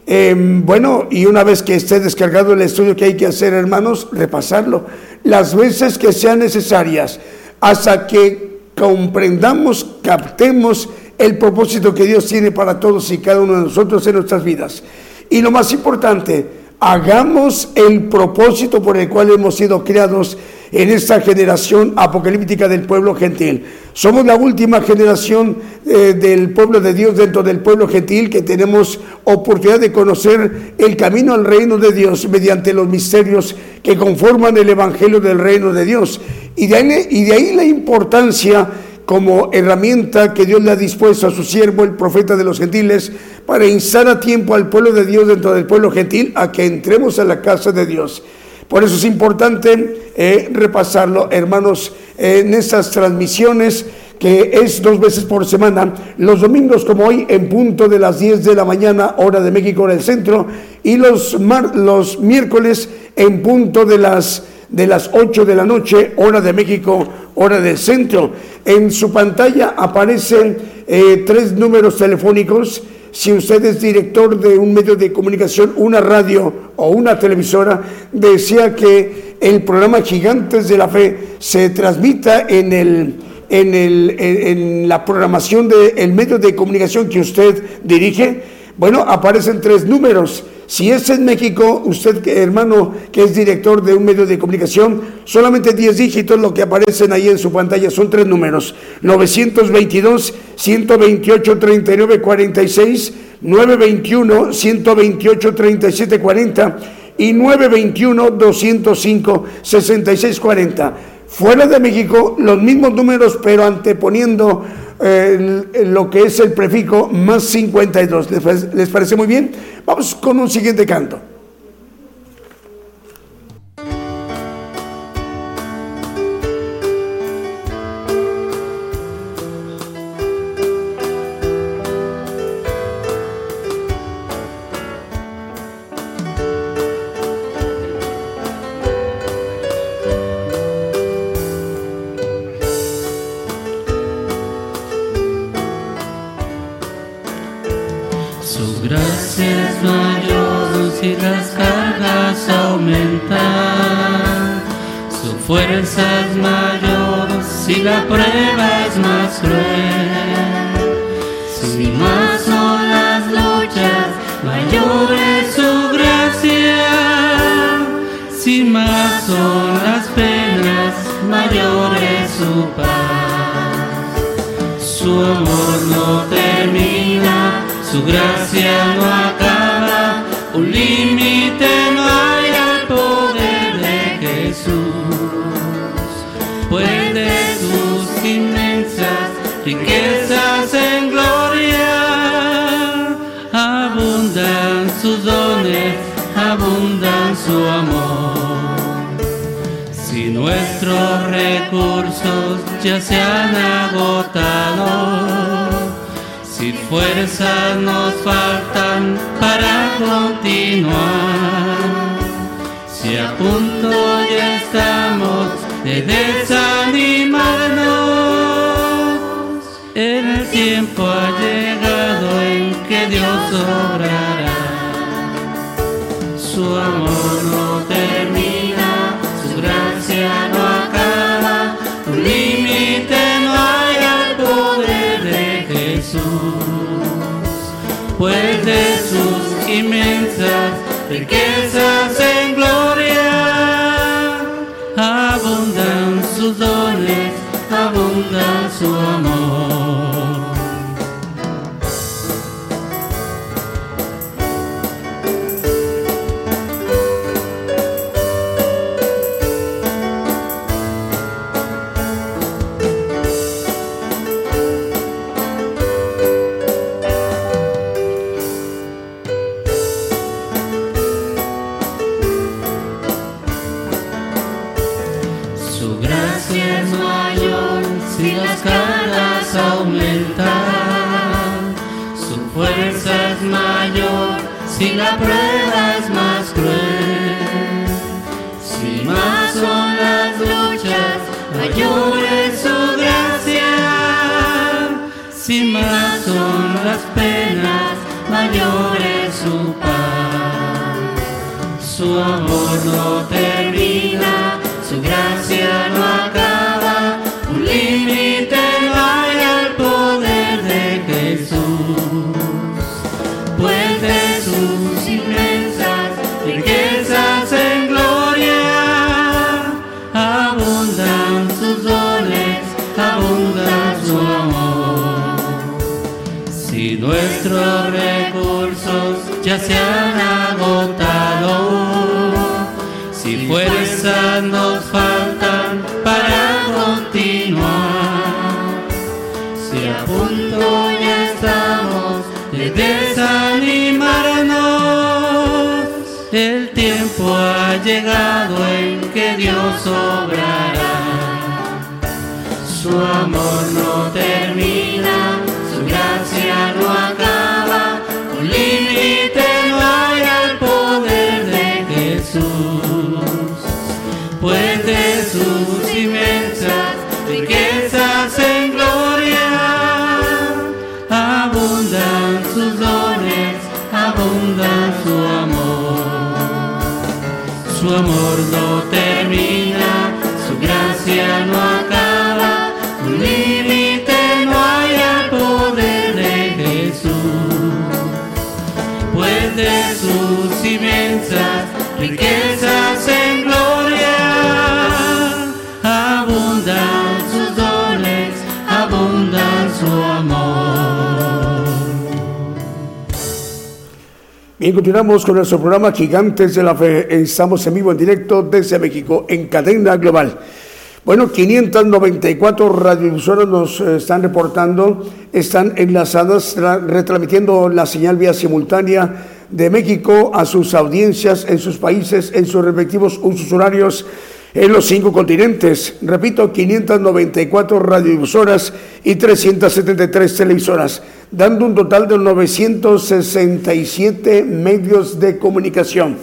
Em, bueno, y una vez que esté descargado el estudio, que hay que hacer, hermanos? Repasarlo las veces que sean necesarias, hasta que comprendamos, captemos el propósito que Dios tiene para todos y cada uno de nosotros en nuestras vidas. Y lo más importante, hagamos el propósito por el cual hemos sido creados en esta generación apocalíptica del pueblo gentil. Somos la última generación eh, del pueblo de Dios dentro del pueblo gentil que tenemos oportunidad de conocer el camino al reino de Dios mediante los misterios que conforman el evangelio del reino de Dios. Y de ahí, y de ahí la importancia como herramienta que Dios le ha dispuesto a su siervo, el profeta de los gentiles, para instar a tiempo al pueblo de Dios dentro del pueblo gentil a que entremos a la casa de Dios. Por eso es importante eh, repasarlo, hermanos, en estas transmisiones que es dos veces por semana, los domingos como hoy en punto de las 10 de la mañana, hora de México, hora del centro, y los, los miércoles en punto de las de las 8 de la noche, hora de México, hora del centro. En su pantalla aparecen eh, tres números telefónicos. Si usted es director de un medio de comunicación, una radio o una televisora, desea que el programa Gigantes de la Fe se transmita en el en, el, en, la programación del medio de comunicación que usted dirige, bueno, aparecen tres números si es en México, usted, hermano, que es director de un medio de comunicación, solamente 10 dígitos lo que aparecen ahí en su pantalla son tres números: 922 128 39 46, 921 128 37 40 y 921 205 66 40. Fuera de México, los mismos números, pero anteponiendo lo que es el prefijo más 52. ¿Les, ¿Les parece muy bien? Vamos con un siguiente canto.
Mayor es su paz. Su amor no termina, su gracia no acaba, un límite no hay al poder de Jesús, pues de sus inmensas riquezas en gloria abundan sus dones, abunda su amor. Si nuestros recursos se han agotado, si fuerzas nos faltan para continuar, si a punto ya estamos de desanimarnos, el tiempo ha llegado en que Dios obrará. Su amor
Bien, continuamos con nuestro programa Gigantes de la Fe. Estamos en vivo en directo desde México, en cadena global. Bueno, 594 radiodifusoras nos eh, están reportando, están enlazadas, tra- retransmitiendo la señal vía simultánea de México a sus audiencias en sus países, en sus respectivos usos horarios en los cinco continentes. Repito, 594 radiodifusoras y 373 televisoras, dando un total de 967 medios de comunicación.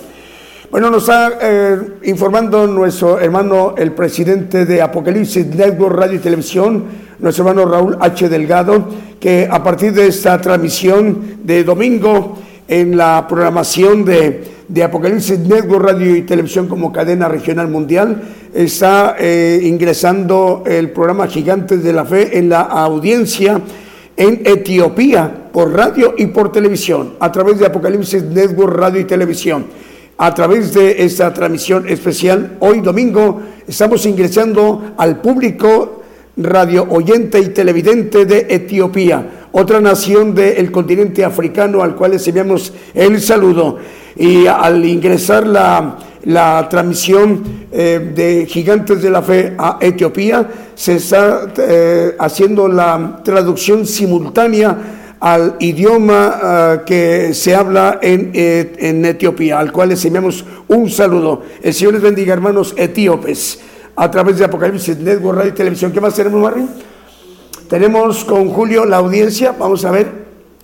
Bueno, nos está eh, informando nuestro hermano, el presidente de Apocalipsis Network Radio y Televisión, nuestro hermano Raúl H. Delgado, que a partir de esta transmisión de domingo en la programación de, Apocalipsis Network Radio y Televisión como cadena regional mundial, está eh, ingresando el programa Gigantes de la Fe en la audiencia en Etiopía por radio y por televisión, a través de Apocalipsis Network Radio y Televisión. A través de esta transmisión especial, hoy domingo, estamos ingresando al público radio oyente y televidente de Etiopía, otra nación del continente africano al cual les enviamos el saludo. Y al ingresar la, la transmisión eh, de Gigantes de la Fe a Etiopía, se está eh, haciendo la traducción simultánea al idioma uh, que se habla en, eh, en, Etiopía, al cual les enviamos un saludo. El Señor les bendiga, hermanos etíopes. a través de Apocalipsis Network Radio y Televisión. ¿Qué más tenemos, Marvin? Tenemos con Julio la audiencia. Vamos a ver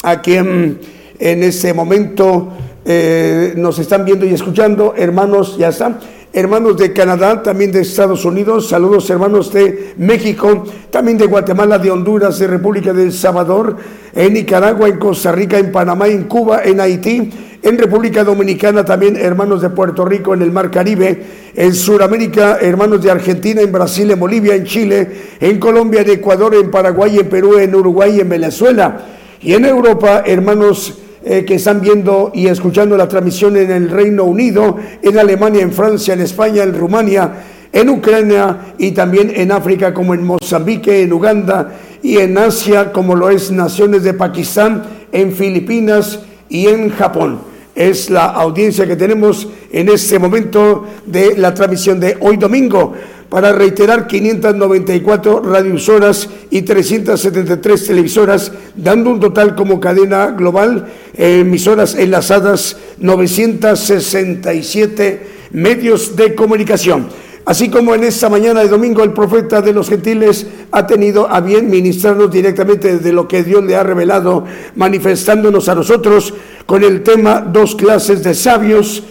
a quién en este momento eh, nos están viendo y escuchando. Hermanos, ya están hermanos de Canadá, también de Estados Unidos, saludos hermanos de México, también de Guatemala, de Honduras, de República de El Salvador, en Nicaragua, en Costa Rica, en Panamá, en Cuba, en Haití, en República Dominicana, también hermanos de Puerto Rico, en el Mar Caribe, en Sudamérica, hermanos de Argentina, en Brasil, en Bolivia, en Chile, en Colombia, en Ecuador, en Paraguay, en Perú, en Uruguay, en Venezuela, y en Europa, hermanos eh, que están viendo y escuchando la transmisión en el Reino Unido, en Alemania, en Francia, en España, en Rumania, en Ucrania y también en África como en Mozambique, en Uganda y en Asia como lo es naciones de Pakistán, en Filipinas y en Japón. Es la audiencia que tenemos en este momento de la transmisión de hoy domingo para reiterar 594 radiosoras y 373 televisoras, dando un total como cadena global, emisoras enlazadas, 967 medios de comunicación. Así como en esta mañana de domingo el profeta de los gentiles ha tenido a bien ministrarnos directamente de lo que Dios le ha revelado, manifestándonos a nosotros con el tema dos clases de sabios,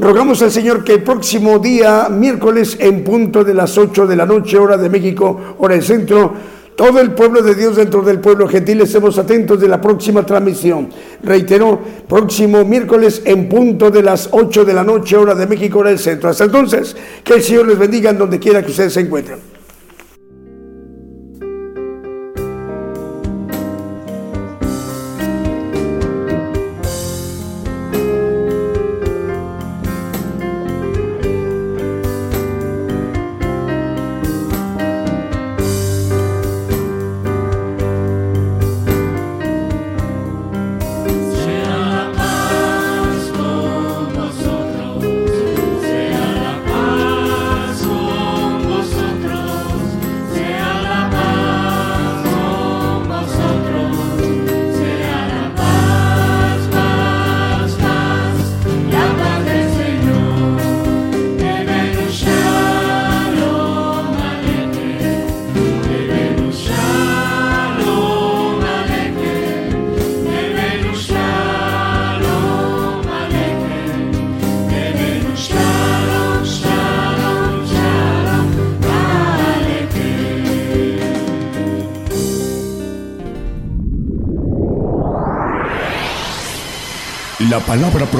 Rogamos al Señor que el próximo día, miércoles, en punto de las 8 de la noche, hora de México, hora del centro, todo el pueblo de Dios dentro del pueblo gentil estemos atentos de la próxima transmisión. Reitero, próximo miércoles en punto de las 8 de la noche, hora de México, hora del centro. Hasta entonces, que el Señor les bendiga en donde quiera que ustedes se encuentren.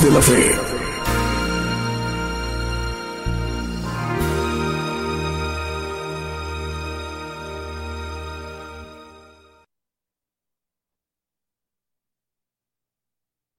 De la fe